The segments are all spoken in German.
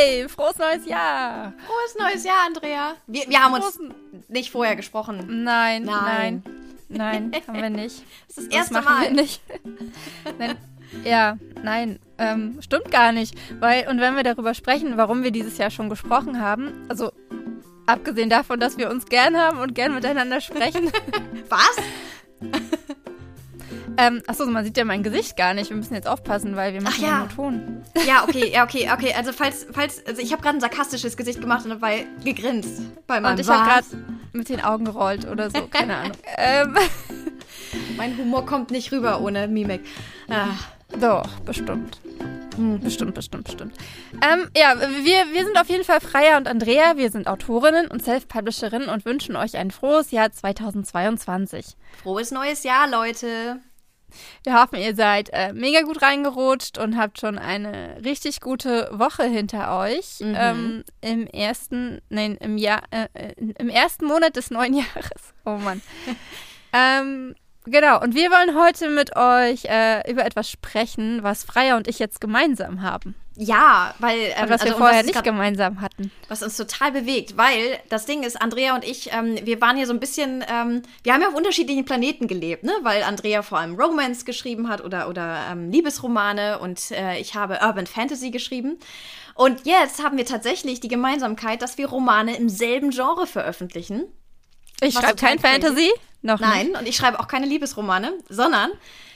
Yay! Frohes neues Jahr! Frohes neues Jahr, Andrea. Wir, wir haben uns nicht vorher gesprochen. Nein, nein, nein, nein haben wir nicht. Das ist das erste machen Mal. Wir nicht. nein, ja, nein, ähm, stimmt gar nicht. Weil, und wenn wir darüber sprechen, warum wir dieses Jahr schon gesprochen haben, also abgesehen davon, dass wir uns gern haben und gern miteinander sprechen. Was? Ähm, achso, man sieht ja mein Gesicht gar nicht. Wir müssen jetzt aufpassen, weil wir machen Ach ja. nur Ton. Ja, okay, ja, okay, okay. Also falls, falls, also ich habe gerade ein sarkastisches Gesicht gemacht und dabei gegrinst bei meinem Und ich habe gerade mit den Augen gerollt oder so, keine Ahnung. ähm. Mein Humor kommt nicht rüber ohne Mimik. Ah. Doch, bestimmt. Hm, bestimmt, bestimmt, bestimmt. Ähm, ja, wir, wir sind auf jeden Fall Freya und Andrea. Wir sind Autorinnen und Self-Publisherinnen und wünschen euch ein frohes Jahr 2022. Frohes neues Jahr, Leute. Wir hoffen, ihr seid äh, mega gut reingerutscht und habt schon eine richtig gute Woche hinter euch. Mhm. Ähm, Im ersten, nein, im Jahr, äh, äh im ersten Monat des neuen Jahres. Oh Mann. ähm, Genau, und wir wollen heute mit euch äh, über etwas sprechen, was Freya und ich jetzt gemeinsam haben. Ja, weil. Ähm, was wir also, vorher was nicht grad, gemeinsam hatten. Was uns total bewegt, weil das Ding ist, Andrea und ich, ähm, wir waren hier so ein bisschen. Ähm, wir haben ja auf unterschiedlichen Planeten gelebt, ne? Weil Andrea vor allem Romance geschrieben hat oder, oder ähm, Liebesromane und äh, ich habe Urban Fantasy geschrieben. Und jetzt haben wir tatsächlich die Gemeinsamkeit, dass wir Romane im selben Genre veröffentlichen. Ich schreibe kein Fantasy. Noch Nein, nicht. und ich schreibe auch keine Liebesromane, sondern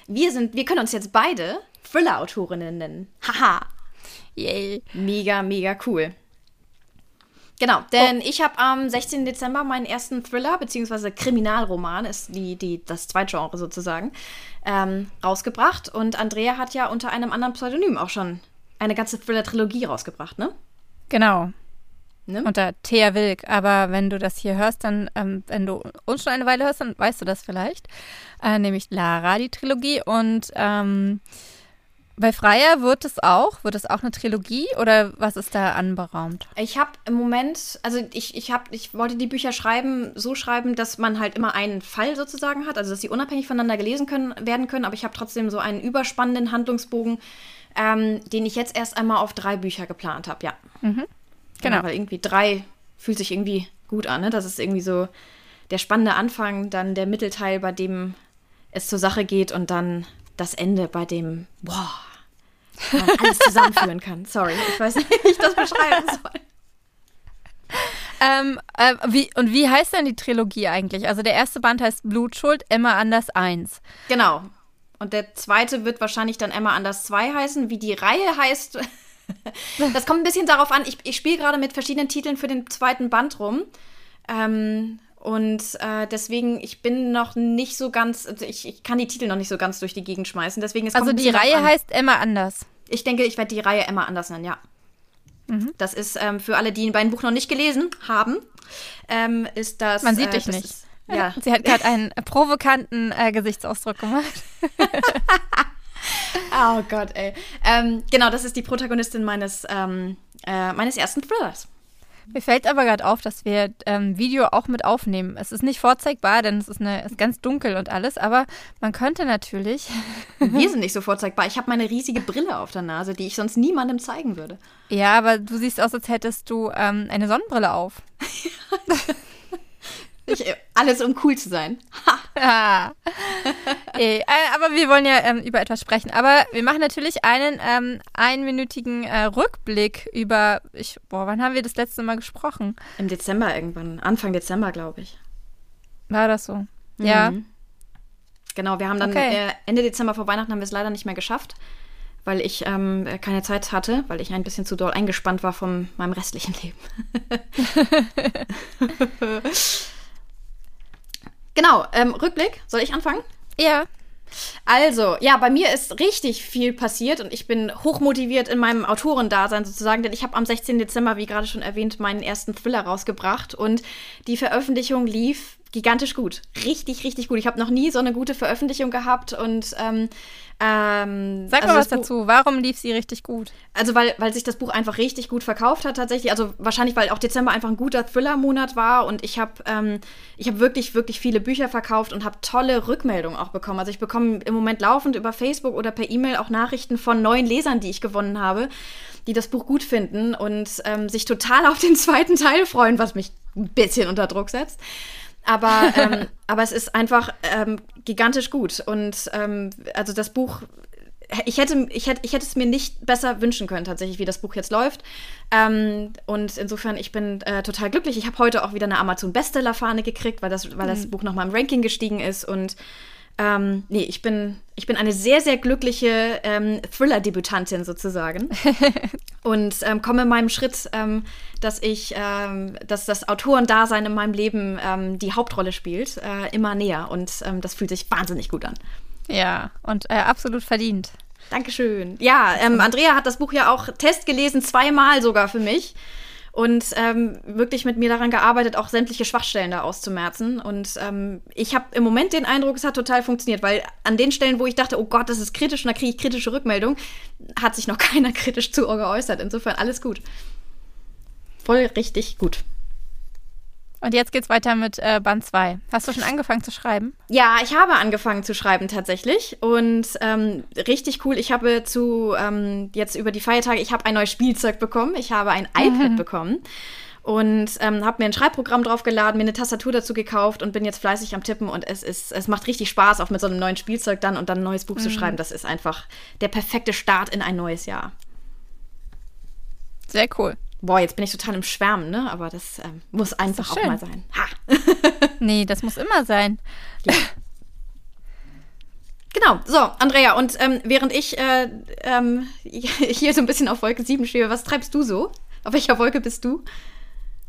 wir sind, wir können uns jetzt beide Thriller-Autorinnen nennen. Haha. Yay. Mega, mega cool. Genau, denn oh. ich habe am 16. Dezember meinen ersten Thriller, beziehungsweise Kriminalroman, ist die, die, das Zweitgenre sozusagen, ähm, rausgebracht. Und Andrea hat ja unter einem anderen Pseudonym auch schon eine ganze Thriller-Trilogie rausgebracht, ne? Genau. Ne? Unter Thea Wilk. Aber wenn du das hier hörst, dann, ähm, wenn du uns schon eine Weile hörst, dann weißt du das vielleicht. Äh, nämlich Lara, die Trilogie. Und ähm, bei Freier wird es auch, wird es auch eine Trilogie oder was ist da anberaumt? Ich habe im Moment, also ich, ich, hab, ich wollte die Bücher schreiben, so schreiben, dass man halt immer einen Fall sozusagen hat, also dass sie unabhängig voneinander gelesen können, werden können, aber ich habe trotzdem so einen überspannenden Handlungsbogen, ähm, den ich jetzt erst einmal auf drei Bücher geplant habe, ja. Mhm. Genau. Ja, weil irgendwie drei fühlt sich irgendwie gut an, ne? Das ist irgendwie so der spannende Anfang, dann der Mittelteil, bei dem es zur Sache geht und dann das Ende, bei dem, boah, man alles zusammenführen kann. Sorry, ich weiß nicht, wie ich das beschreiben soll. Ähm, äh, wie, und wie heißt denn die Trilogie eigentlich? Also der erste Band heißt Blutschuld, Emma Anders 1. Genau. Und der zweite wird wahrscheinlich dann Emma Anders 2 heißen. Wie die Reihe heißt, das kommt ein bisschen darauf an. Ich, ich spiele gerade mit verschiedenen Titeln für den zweiten Band rum. Ähm, und äh, deswegen, ich bin noch nicht so ganz, also ich, ich kann die Titel noch nicht so ganz durch die Gegend schmeißen. Deswegen, also die Reihe heißt Emma Anders. Ich denke, ich werde die Reihe Emma Anders nennen, ja. Mhm. Das ist ähm, für alle, die mein Buch noch nicht gelesen haben, ähm, ist das. Man sieht äh, dich nicht. Ist, ja. Sie hat gerade einen provokanten äh, Gesichtsausdruck gemacht. oh Gott, ey. Ähm, genau, das ist die Protagonistin meines, ähm, äh, meines ersten Thrillers. Mir fällt aber gerade auf, dass wir ähm, Video auch mit aufnehmen. Es ist nicht vorzeigbar, denn es ist, eine, ist ganz dunkel und alles, aber man könnte natürlich. Wir sind nicht so vorzeigbar. Ich habe meine riesige Brille auf der Nase, die ich sonst niemandem zeigen würde. Ja, aber du siehst aus, als hättest du ähm, eine Sonnenbrille auf. Ich, alles, um cool zu sein. Ha. Ey, äh, aber wir wollen ja ähm, über etwas sprechen. Aber wir machen natürlich einen ähm, einminütigen äh, Rückblick über, ich, boah, wann haben wir das letzte Mal gesprochen? Im Dezember irgendwann, Anfang Dezember, glaube ich. War das so? Mhm. Ja. Genau, wir haben dann okay. äh, Ende Dezember vor Weihnachten haben wir es leider nicht mehr geschafft, weil ich ähm, keine Zeit hatte, weil ich ein bisschen zu doll eingespannt war von meinem restlichen Leben. Genau, ähm, Rückblick. Soll ich anfangen? Ja. Also, ja, bei mir ist richtig viel passiert und ich bin hochmotiviert in meinem Autorendasein sozusagen, denn ich habe am 16. Dezember, wie gerade schon erwähnt, meinen ersten Thriller rausgebracht und die Veröffentlichung lief gigantisch gut. Richtig, richtig gut. Ich habe noch nie so eine gute Veröffentlichung gehabt und ähm, ähm, Sag also mal was dazu. Warum lief sie richtig gut? Also, weil, weil sich das Buch einfach richtig gut verkauft hat, tatsächlich. Also, wahrscheinlich, weil auch Dezember einfach ein guter Thriller-Monat war und ich habe ähm, hab wirklich, wirklich viele Bücher verkauft und habe tolle Rückmeldungen auch bekommen. Also, ich bekomme im Moment laufend über Facebook oder per E-Mail auch Nachrichten von neuen Lesern, die ich gewonnen habe die das Buch gut finden und ähm, sich total auf den zweiten Teil freuen, was mich ein bisschen unter Druck setzt. Aber, ähm, aber es ist einfach ähm, gigantisch gut. Und ähm, also das Buch ich hätte, ich, hätte, ich hätte es mir nicht besser wünschen können, tatsächlich, wie das Buch jetzt läuft. Ähm, und insofern, ich bin äh, total glücklich. Ich habe heute auch wieder eine Amazon-Bestseller-Fahne gekriegt, weil das, weil das mhm. Buch nochmal im Ranking gestiegen ist. Und ähm, nee, ich bin, ich bin eine sehr, sehr glückliche ähm, Thriller-Debütantin sozusagen. und ähm, komme in meinem Schritt, ähm, dass ich, ähm, dass das Autorendasein in meinem Leben ähm, die Hauptrolle spielt, äh, immer näher. Und ähm, das fühlt sich wahnsinnig gut an. Ja, und äh, absolut verdient. Dankeschön. Ja, Andrea hat das Buch ja auch testgelesen, zweimal sogar für mich. Und ähm, wirklich mit mir daran gearbeitet, auch sämtliche Schwachstellen da auszumerzen. Und ähm, ich habe im Moment den Eindruck, es hat total funktioniert, weil an den Stellen, wo ich dachte, oh Gott, das ist kritisch und da kriege ich kritische Rückmeldung, hat sich noch keiner kritisch zu geäußert. Insofern alles gut. Voll richtig gut. Und jetzt geht's weiter mit äh, Band 2. Hast du schon angefangen zu schreiben? Ja, ich habe angefangen zu schreiben tatsächlich. Und ähm, richtig cool, ich habe zu ähm, jetzt über die Feiertage, ich habe ein neues Spielzeug bekommen. Ich habe ein iPad mhm. bekommen und ähm, habe mir ein Schreibprogramm draufgeladen, mir eine Tastatur dazu gekauft und bin jetzt fleißig am Tippen und es ist, es macht richtig Spaß, auch mit so einem neuen Spielzeug dann und dann ein neues Buch mhm. zu schreiben. Das ist einfach der perfekte Start in ein neues Jahr. Sehr cool. Boah, jetzt bin ich total im Schwärmen, ne? Aber das ähm, muss einfach auch mal sein. Ha! nee, das muss immer sein. Ja. Genau, so, Andrea, und ähm, während ich äh, ähm, hier so ein bisschen auf Wolke 7 stehe, was treibst du so? Auf welcher Wolke bist du?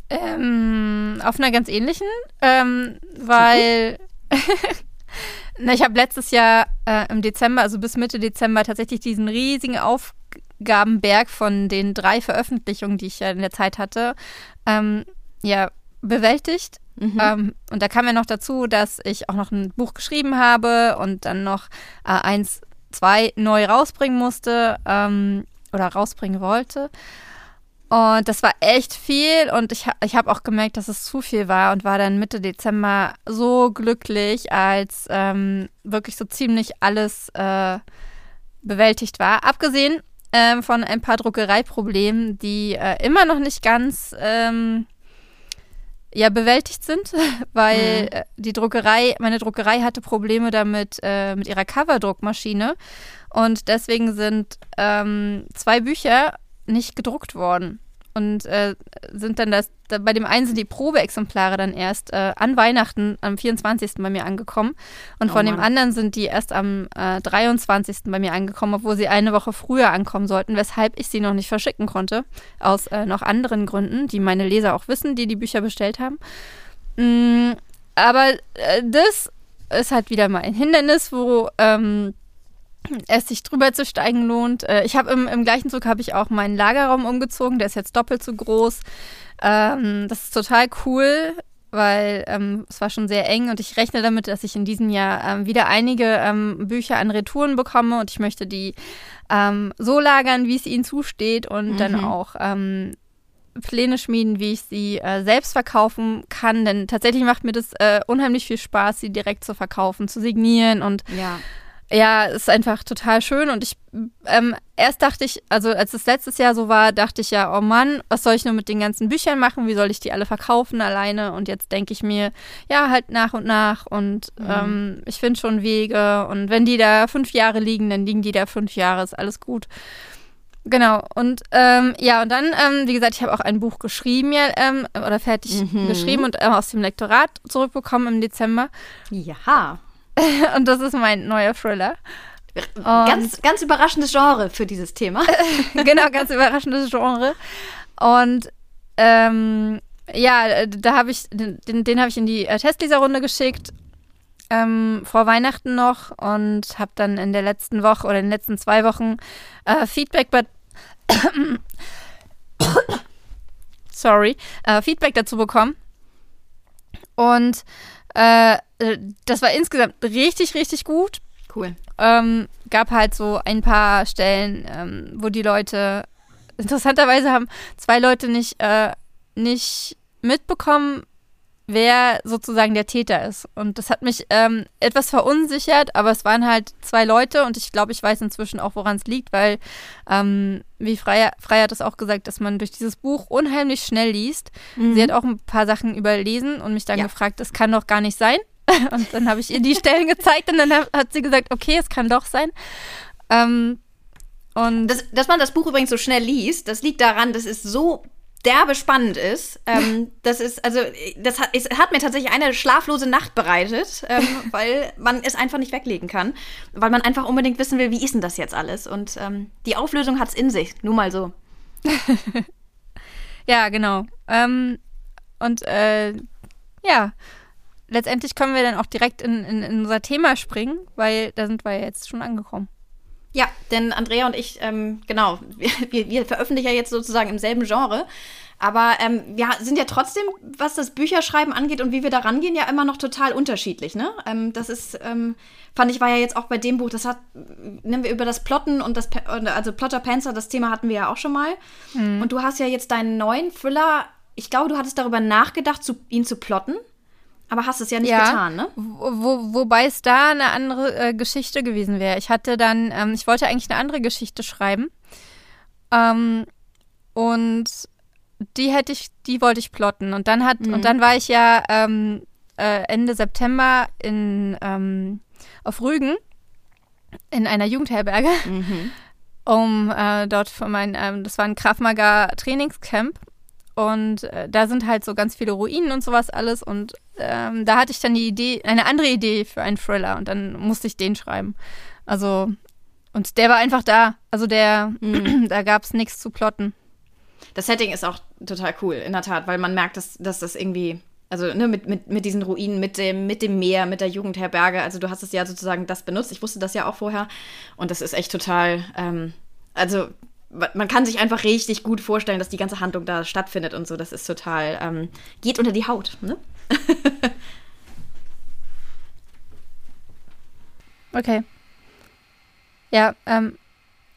Ähm, auf einer ganz ähnlichen, ähm, weil Na, ich habe letztes Jahr äh, im Dezember, also bis Mitte Dezember, tatsächlich diesen riesigen Auf Aufgabenberg von den drei Veröffentlichungen, die ich ja in der Zeit hatte, ähm, ja, bewältigt. Mhm. Ähm, und da kam ja noch dazu, dass ich auch noch ein Buch geschrieben habe und dann noch äh, eins, zwei neu rausbringen musste ähm, oder rausbringen wollte. Und das war echt viel und ich, ich habe auch gemerkt, dass es zu viel war und war dann Mitte Dezember so glücklich, als ähm, wirklich so ziemlich alles äh, bewältigt war. Abgesehen ähm, von ein paar Druckereiproblemen, die äh, immer noch nicht ganz ähm, ja, bewältigt sind, weil mhm. Äh, die Druckerei, meine Druckerei hatte Probleme damit äh, mit ihrer Coverdruckmaschine und deswegen sind ähm, zwei Bücher nicht gedruckt worden und äh, sind dann das, da, bei dem einen sind die Probeexemplare dann erst äh, an Weihnachten am 24. bei mir angekommen und oh von Mann. dem anderen sind die erst am äh, 23. bei mir angekommen, obwohl sie eine Woche früher ankommen sollten, weshalb ich sie noch nicht verschicken konnte, aus äh, noch anderen Gründen, die meine Leser auch wissen, die die Bücher bestellt haben. Mm, aber äh, das ist halt wieder mal ein Hindernis, wo ähm, es sich drüber zu steigen lohnt. Äh, ich habe im, im, gleichen Zug habe ich auch meinen Lagerraum umgezogen, der ist jetzt doppelt so groß. Ähm, das ist total cool, weil ähm, es war schon sehr eng und ich rechne damit, dass ich in diesem Jahr ähm, wieder einige ähm, Bücher an Retouren bekomme und ich möchte die ähm, so lagern, wie es ihnen zusteht und mhm. dann auch ähm, Pläne schmieden, wie ich sie äh, selbst verkaufen kann, denn tatsächlich macht mir das äh, unheimlich viel Spaß, sie direkt zu verkaufen, zu signieren und ja ja, ist einfach total schön. Und ich, ähm, erst dachte ich, also als es letztes Jahr so war, dachte ich ja, oh Mann, was soll ich nur mit den ganzen Büchern machen? Wie soll ich die alle verkaufen alleine? Und jetzt denke ich mir, ja, halt nach und nach. Und mhm. ähm, ich finde schon Wege. Und wenn die da fünf Jahre liegen, dann liegen die da fünf Jahre, ist alles gut. Genau, und ähm, ja, und dann, ähm, wie gesagt, ich habe auch ein Buch geschrieben, ja, ähm, oder fertig mhm. geschrieben und ähm, aus dem Lektorat zurückbekommen im Dezember. Ja. und das ist mein neuer Thriller. Und ganz, ganz überraschendes Genre für dieses Thema. genau, ganz überraschendes Genre. Und ähm, ja, da habe ich, den, den habe ich in die äh, Testleserrunde geschickt. Ähm, vor Weihnachten noch und habe dann in der letzten Woche oder in den letzten zwei Wochen äh, Feedback bei sorry äh, Feedback dazu bekommen und äh, äh, das war insgesamt richtig, richtig gut. Cool. Ähm, gab halt so ein paar Stellen, ähm, wo die Leute, interessanterweise haben zwei Leute nicht, äh, nicht mitbekommen, wer sozusagen der Täter ist. Und das hat mich ähm, etwas verunsichert, aber es waren halt zwei Leute und ich glaube, ich weiß inzwischen auch, woran es liegt, weil, ähm, wie Freya, Freya hat es auch gesagt, dass man durch dieses Buch unheimlich schnell liest. Mhm. Sie hat auch ein paar Sachen überlesen und mich dann ja. gefragt, das kann doch gar nicht sein. und dann habe ich ihr die Stellen gezeigt und dann hat sie gesagt, okay, es kann doch sein. Ähm, und das, dass man das Buch übrigens so schnell liest, das liegt daran, das ist so derbe spannend ist. Ähm, das ist, also, das hat, es hat mir tatsächlich eine schlaflose Nacht bereitet, ähm, weil man es einfach nicht weglegen kann. Weil man einfach unbedingt wissen will, wie ist denn das jetzt alles? Und ähm, die Auflösung hat es in sich, nur mal so. ja, genau. Ähm, und äh, ja, letztendlich können wir dann auch direkt in, in, in unser Thema springen, weil da sind wir ja jetzt schon angekommen. Ja, denn Andrea und ich, ähm, genau, wir, wir, veröffentlichen ja jetzt sozusagen im selben Genre. Aber ähm, wir sind ja trotzdem, was das Bücherschreiben angeht und wie wir da rangehen, ja immer noch total unterschiedlich. Ne? Ähm, das ist, ähm, fand ich, war ja jetzt auch bei dem Buch, das hat, nehmen wir über das Plotten und das, also Plotter Panzer, das Thema hatten wir ja auch schon mal. Mhm. Und du hast ja jetzt deinen neuen Thriller, ich glaube, du hattest darüber nachgedacht, zu, ihn zu plotten. Aber hast es ja nicht ja, getan, ne? Wo, wobei es da eine andere äh, Geschichte gewesen wäre. Ich hatte dann, ähm, ich wollte eigentlich eine andere Geschichte schreiben. Ähm, und die hätte ich, die wollte ich plotten. Und dann hat, mhm. und dann war ich ja ähm, äh, Ende September in ähm, auf Rügen in einer Jugendherberge, mhm. um äh, dort für mein, ähm, das war ein Krav Maga Trainingscamp und äh, da sind halt so ganz viele Ruinen und sowas alles. Und ähm, da hatte ich dann die Idee, eine andere Idee für einen Thriller. Und dann musste ich den schreiben. Also, und der war einfach da. Also der, mhm. da gab es nichts zu plotten. Das Setting ist auch total cool, in der Tat, weil man merkt, dass, dass das irgendwie also ne, mit, mit, mit diesen Ruinen, mit dem, mit dem Meer, mit der Jugendherberge. Also du hast es ja sozusagen das benutzt. Ich wusste das ja auch vorher. Und das ist echt total, ähm, also man kann sich einfach richtig gut vorstellen, dass die ganze Handlung da stattfindet und so. Das ist total, ähm, geht unter die Haut, ne? okay. Ja, ähm,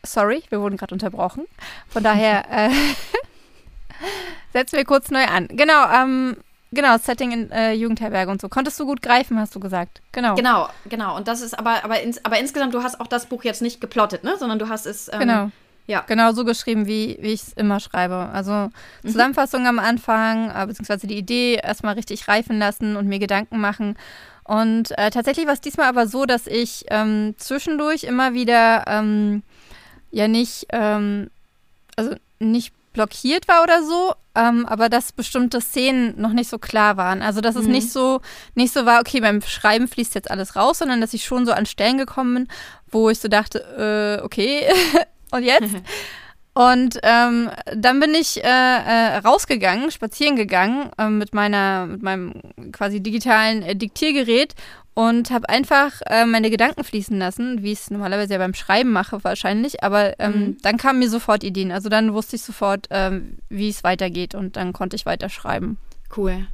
sorry, wir wurden gerade unterbrochen. Von daher äh, setzen wir kurz neu an. Genau, ähm, Genau, Setting in äh, Jugendherberge und so. Konntest du gut greifen, hast du gesagt. Genau. Genau, genau. Und das ist aber, aber, ins, aber insgesamt, du hast auch das Buch jetzt nicht geplottet, ne? Sondern du hast es. Ähm, genau. Ja. Genau so geschrieben, wie, wie ich es immer schreibe. Also mhm. Zusammenfassung mhm. am Anfang, äh, beziehungsweise die Idee erstmal richtig reifen lassen und mir Gedanken machen. Und äh, tatsächlich war es diesmal aber so, dass ich ähm, zwischendurch immer wieder ähm, ja nicht, ähm, also nicht blockiert war oder so, ähm, aber dass bestimmte Szenen noch nicht so klar waren. Also dass es mhm. nicht so nicht so war, okay, beim Schreiben fließt jetzt alles raus, sondern dass ich schon so an Stellen gekommen bin, wo ich so dachte, äh, okay, Und jetzt? Und ähm, dann bin ich äh, äh, rausgegangen, spazieren gegangen äh, mit meiner, mit meinem quasi digitalen äh, Diktiergerät und habe einfach äh, meine Gedanken fließen lassen, wie ich es normalerweise ja beim Schreiben mache wahrscheinlich. Aber ähm, mhm. dann kamen mir sofort Ideen. Also dann wusste ich sofort, ähm, wie es weitergeht und dann konnte ich weiter schreiben. Cool.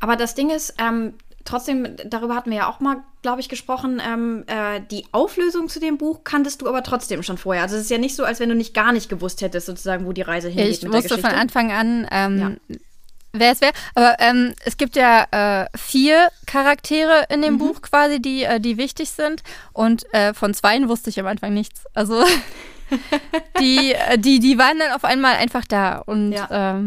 Aber das Ding ist, ähm, trotzdem, darüber hatten wir ja auch mal, glaube ich, gesprochen, ähm, äh, die Auflösung zu dem Buch kanntest du aber trotzdem schon vorher. Also es ist ja nicht so, als wenn du nicht gar nicht gewusst hättest, sozusagen, wo die Reise hingeht. Ich wusste von Anfang an, ähm, ja. wer es wäre. Aber ähm, es gibt ja äh, vier Charaktere in dem mhm. Buch quasi, die, äh, die wichtig sind. Und äh, von zweien wusste ich am Anfang nichts. Also die, äh, die, die waren dann auf einmal einfach da. Und ja.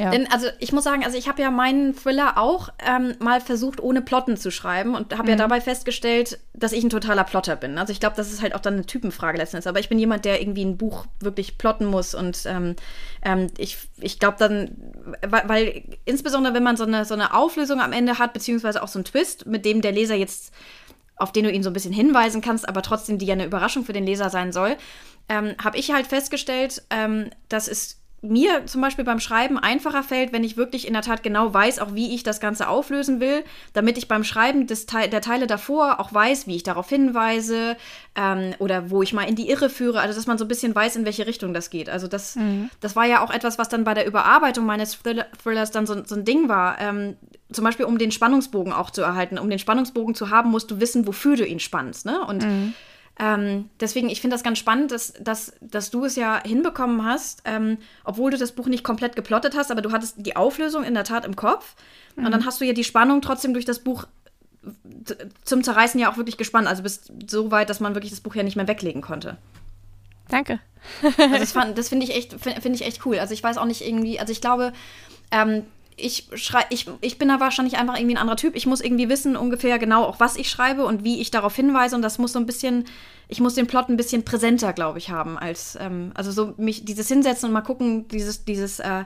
Ja. Denn, also ich muss sagen, also ich habe ja meinen Thriller auch ähm, mal versucht, ohne Plotten zu schreiben und habe mhm. ja dabei festgestellt, dass ich ein totaler Plotter bin. Also ich glaube, das ist halt auch dann eine Typenfrage letztendlich. Aber ich bin jemand, der irgendwie ein Buch wirklich plotten muss und ähm, ähm, ich, ich glaube dann, weil, weil, insbesondere wenn man so eine, so eine Auflösung am Ende hat, beziehungsweise auch so einen Twist, mit dem der Leser jetzt auf den du ihn so ein bisschen hinweisen kannst, aber trotzdem die ja eine Überraschung für den Leser sein soll, ähm, habe ich halt festgestellt, ähm, dass es mir zum Beispiel beim Schreiben einfacher fällt, wenn ich wirklich in der Tat genau weiß, auch wie ich das Ganze auflösen will, damit ich beim Schreiben des Te der Teile davor auch weiß, wie ich darauf hinweise ähm, oder wo ich mal in die Irre führe, also dass man so ein bisschen weiß, in welche Richtung das geht. Also das, mhm. das war ja auch etwas, was dann bei der Überarbeitung meines Thrillers dann so, so ein Ding war. Ähm, zum Beispiel, um den Spannungsbogen auch zu erhalten, um den Spannungsbogen zu haben, musst du wissen, wofür du ihn spannst. Ne? Und mhm Ähm, deswegen, ich finde das ganz spannend, dass, dass, dass du es ja hinbekommen hast, ähm, obwohl du das Buch nicht komplett geplottet hast, aber du hattest die Auflösung in der Tat im Kopf. Mhm. Und dann hast du ja die Spannung trotzdem durch das Buch zum Zerreißen ja auch wirklich gespannt. Also bist so weit, dass man wirklich das Buch ja nicht mehr weglegen konnte. Danke. also das, das finde ich echt, finde ich echt cool. Also ich weiß auch nicht irgendwie, also ich glaube, ähm, ich, schrei ich, ich bin da wahrscheinlich einfach irgendwie ein anderer Typ. Ich muss irgendwie wissen ungefähr genau auch, was ich schreibe und wie ich darauf hinweise. Und das muss so ein bisschen, ich muss den Plot ein bisschen präsenter, glaube ich, haben. als ähm, Also so mich dieses hinsetzen und mal gucken, dieses, dieses, äh,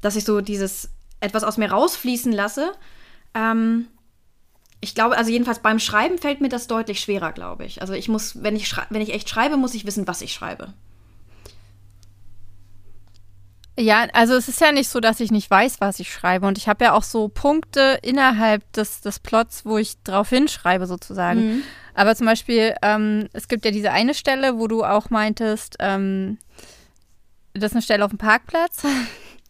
dass ich so dieses etwas aus mir rausfließen lasse. Ähm, ich glaube, also jedenfalls beim Schreiben fällt mir das deutlich schwerer, glaube ich. Also ich muss, wenn ich, wenn ich echt schreibe, muss ich wissen, was ich schreibe. Ja, also es ist ja nicht so, dass ich nicht weiß, was ich schreibe. Und ich habe ja auch so Punkte innerhalb des, des Plots, wo ich drauf hinschreibe, sozusagen. Mhm. Aber zum Beispiel, ähm, es gibt ja diese eine Stelle, wo du auch meintest, ähm, das ist eine Stelle auf dem Parkplatz.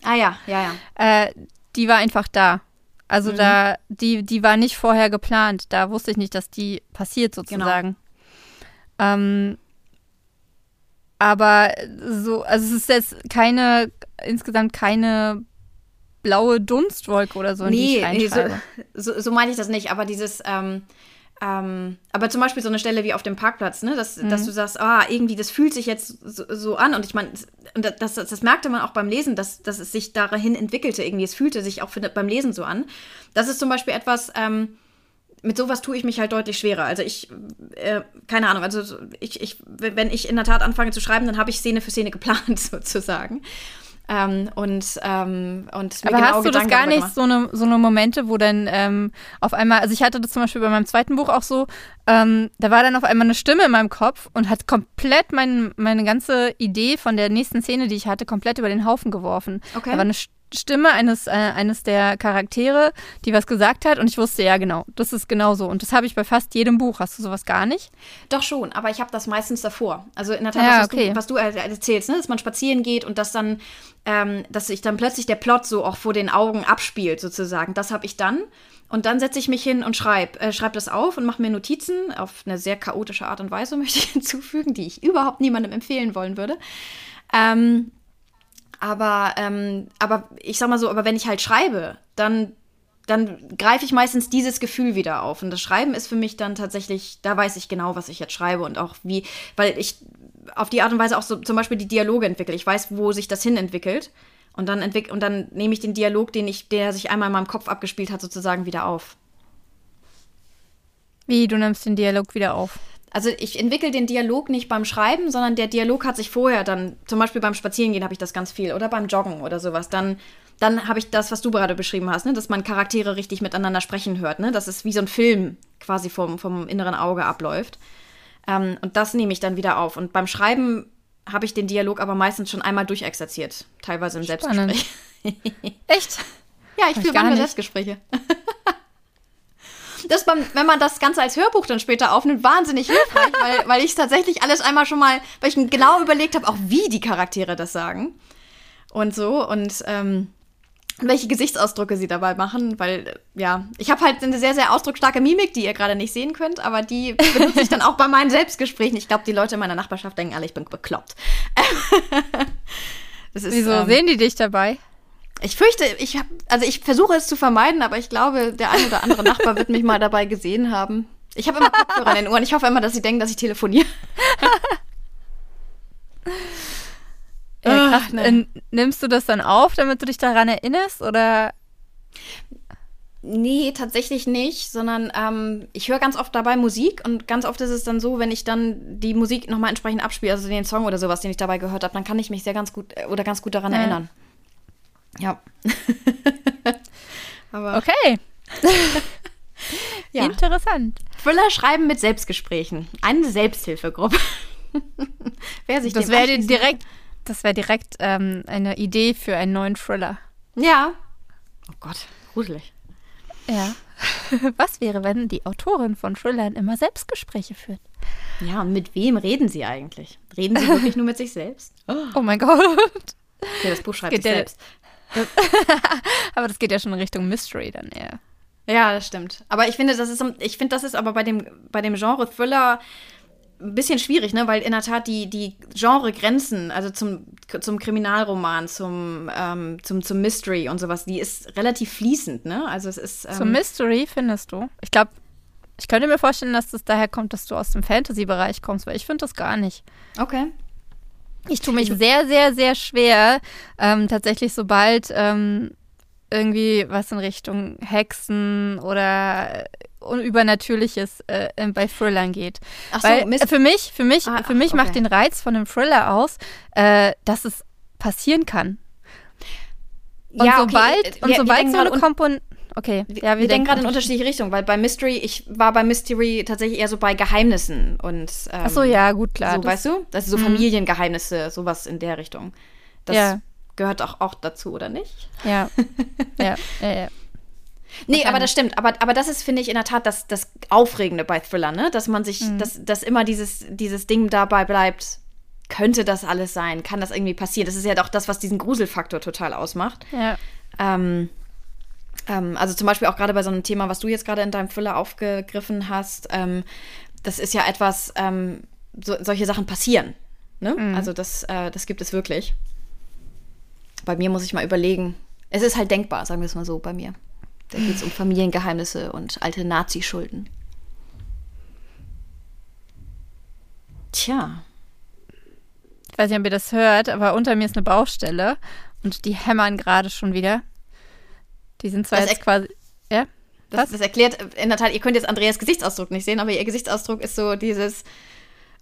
Ah ja, ja, ja. Äh, die war einfach da. Also mhm. da, die, die war nicht vorher geplant. Da wusste ich nicht, dass die passiert, genau. sozusagen. Genau. Ähm, aber so, also es ist jetzt keine, insgesamt keine blaue Dunstwolke oder so, in nee, die ich reinschreibe. Nee, so, so, so meine ich das nicht, aber dieses, ähm, ähm, aber zum Beispiel so eine Stelle wie auf dem Parkplatz, ne, dass, mhm. dass du sagst, ah, irgendwie, das fühlt sich jetzt so, so an. Und ich meine, das, das, das, merkte man auch beim Lesen, dass, dass es sich dahin entwickelte irgendwie. Es fühlte sich auch für, beim Lesen so an. Das ist zum Beispiel etwas, ähm, mit sowas tue ich mich halt deutlich schwerer. Also ich, äh, keine Ahnung, also ich, ich, wenn ich in der Tat anfange zu schreiben, dann habe ich Szene für Szene geplant sozusagen. Ähm, und ähm, und Aber genau hast du Gedanken das gar nicht so eine, so eine Momente, wo dann ähm, auf einmal, also ich hatte das zum Beispiel bei meinem zweiten Buch auch so, ähm, da war dann auf einmal eine Stimme in meinem Kopf und hat komplett mein, meine ganze Idee von der nächsten Szene, die ich hatte, komplett über den Haufen geworfen. Okay. Da war eine Stimme eines, äh, eines der Charaktere, die was gesagt hat und ich wusste, ja genau, das ist genau so. Und das habe ich bei fast jedem Buch. Hast du sowas gar nicht? Doch schon, aber ich habe das meistens davor. Also in der Tat, ja, was, okay. du, was, du, erzählst, ne? dass man spazieren geht und dass dann, ähm, dass sich dann plötzlich der Plot so auch vor den Augen abspielt sozusagen. Das habe ich dann. Und dann setze ich mich hin und schreibe äh, schreib das auf und mache mir Notizen auf eine sehr chaotische Art und Weise, möchte ich hinzufügen, die ich überhaupt niemandem empfehlen wollen würde. Ähm, aber, ähm, aber ich sag mal so, aber wenn ich halt schreibe, dann, dann greife ich meistens dieses Gefühl wieder auf. Und das Schreiben ist für mich dann tatsächlich, da weiß ich genau, was ich jetzt schreibe und auch wie, weil ich auf die Art und Weise auch so zum Beispiel die Dialoge entwickle. Ich weiß, wo sich das hin entwickelt. Und dann, entwick und dann nehme ich den Dialog, den ich, der sich einmal in meinem Kopf abgespielt hat, sozusagen wieder auf. Wie, du nimmst den Dialog wieder auf? Also ich entwickle den Dialog nicht beim Schreiben, sondern der Dialog hat sich vorher dann, zum Beispiel beim Spazierengehen habe ich das ganz viel oder beim Joggen oder sowas, dann, dann habe ich das, was du gerade beschrieben hast, ne? dass man Charaktere richtig miteinander sprechen hört, ne? dass es wie so ein Film quasi vom, vom inneren Auge abläuft. Ähm, und das nehme ich dann wieder auf. Und beim Schreiben habe ich den Dialog aber meistens schon einmal durchexerziert, teilweise im Spannend. Selbstgespräch. Echt? Ja, ich führe manchmal Selbstgespräche. das beim, wenn man das Ganze als Hörbuch dann später aufnimmt, wahnsinnig hilfreich, weil, weil ich tatsächlich alles einmal schon mal, weil ich genau überlegt habe, auch wie die Charaktere das sagen. Und so. Und ähm, welche Gesichtsausdrücke sie dabei machen, weil ja, ich habe halt eine sehr, sehr ausdrucksstarke Mimik, die ihr gerade nicht sehen könnt, aber die benutze ich dann auch bei meinen Selbstgesprächen. Ich glaube, die Leute in meiner Nachbarschaft denken alle, ich bin bekloppt. ist, Wieso ähm, sehen die dich dabei? Ich fürchte, ich habe, also ich versuche es zu vermeiden, aber ich glaube, der ein oder andere Nachbar wird mich mal dabei gesehen haben. Ich habe immer Kopfhörer in den Ohren. Ich hoffe immer, dass sie denken, dass ich telefoniere. ja, krass, ne. Nimmst du das dann auf, damit du dich daran erinnerst, oder? Nee, tatsächlich nicht, sondern ähm, ich höre ganz oft dabei Musik und ganz oft ist es dann so, wenn ich dann die Musik nochmal entsprechend abspiele, also den Song oder sowas, den ich dabei gehört habe, dann kann ich mich sehr ganz gut äh, oder ganz gut daran ja. erinnern. Ja. Aber okay. ja. Interessant. Thriller schreiben mit Selbstgesprächen. Eine Selbsthilfegruppe. Wer sich das wäre direkt, das wäre direkt ähm, eine Idee für einen neuen Thriller. Ja. Oh Gott, gruselig. Ja. Was wäre, wenn die Autorin von Thrillern immer Selbstgespräche führt? Ja, und mit wem reden sie eigentlich? Reden sie wirklich nur mit sich selbst? Oh, oh mein Gott. Ja, das Buch schreibt sich selbst. aber das geht ja schon in Richtung Mystery dann eher. Ja, das stimmt. Aber ich finde, das ist, ich finde, das ist aber bei dem, bei dem Genre Thriller ein bisschen schwierig, ne? Weil in der Tat die, die Genregrenzen, also zum, zum Kriminalroman, zum, ähm, zum, zum Mystery und sowas, die ist relativ fließend, ne? Also es ist. Ähm, zum Mystery findest du? Ich glaube, ich könnte mir vorstellen, dass das daher kommt, dass du aus dem Fantasy-Bereich kommst, weil ich finde das gar nicht. Okay. Ich tue mich sehr, sehr, sehr schwer, ähm, tatsächlich sobald ähm, irgendwie was in Richtung Hexen oder Übernatürliches äh, bei Thrillern geht. Ach so, Weil, äh, für mich, für mich, ah, für mich ach, okay. macht den Reiz von einem Thriller aus, äh, dass es passieren kann. Und ja, sobald, okay. und wir, sobald wir so eine Komponente okay. Ja, wir, wir denken gerade in unterschiedliche Richtungen, weil bei Mystery, ich war bei Mystery tatsächlich eher so bei Geheimnissen und ähm, Ach so, ja, gut, klar. So, das, weißt du? Das ist so mhm. Familiengeheimnisse, sowas in der Richtung. Das ja. gehört auch, auch dazu, oder nicht? Ja. ja, ja, ja. Nee, aber das stimmt. Aber, aber das ist, finde ich, in der Tat das, das Aufregende bei Thriller, ne? Dass man sich, mhm. dass, dass immer dieses, dieses Ding dabei bleibt, könnte das alles sein? Kann das irgendwie passieren? Das ist ja auch das, was diesen Gruselfaktor total ausmacht. Ja. Ähm, ähm, also zum Beispiel auch gerade bei so einem Thema, was du jetzt gerade in deinem Thriller aufgegriffen hast, ähm, das ist ja etwas, ähm, so, solche Sachen passieren. Ne? Mhm. Also das, äh, das gibt es wirklich. Bei mir muss ich mal überlegen. Es ist halt denkbar, sagen wir es mal so, bei mir. Da geht es um Familiengeheimnisse und alte Nazi-Schulden. Tja. Ich weiß nicht, ob ihr das hört, aber unter mir ist eine Baustelle und die hämmern gerade schon wieder. Die sind zwar das jetzt quasi. Ja? Das, das, erklärt, in der Tat, ihr könnt jetzt Andreas Gesichtsausdruck nicht sehen, aber ihr Gesichtsausdruck ist so dieses,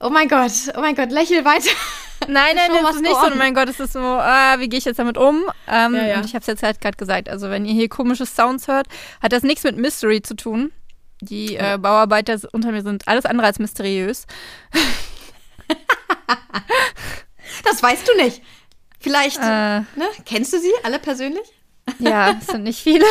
oh mein Gott, oh mein Gott, lächel weiter. Nein, nein, das ist nicht so, oh mein Gott, es ist so, ah, wie gehe ich jetzt damit um? Ähm, ja, ja. Und ich habe es jetzt halt gerade gesagt, also wenn ihr hier komische Sounds hört, hat das nichts mit Mystery zu tun. Die äh, Bauarbeiter unter mir sind alles andere als mysteriös. das weißt du nicht. Vielleicht, äh, ne? Kennst du sie alle persönlich? Ja, es sind nicht viele.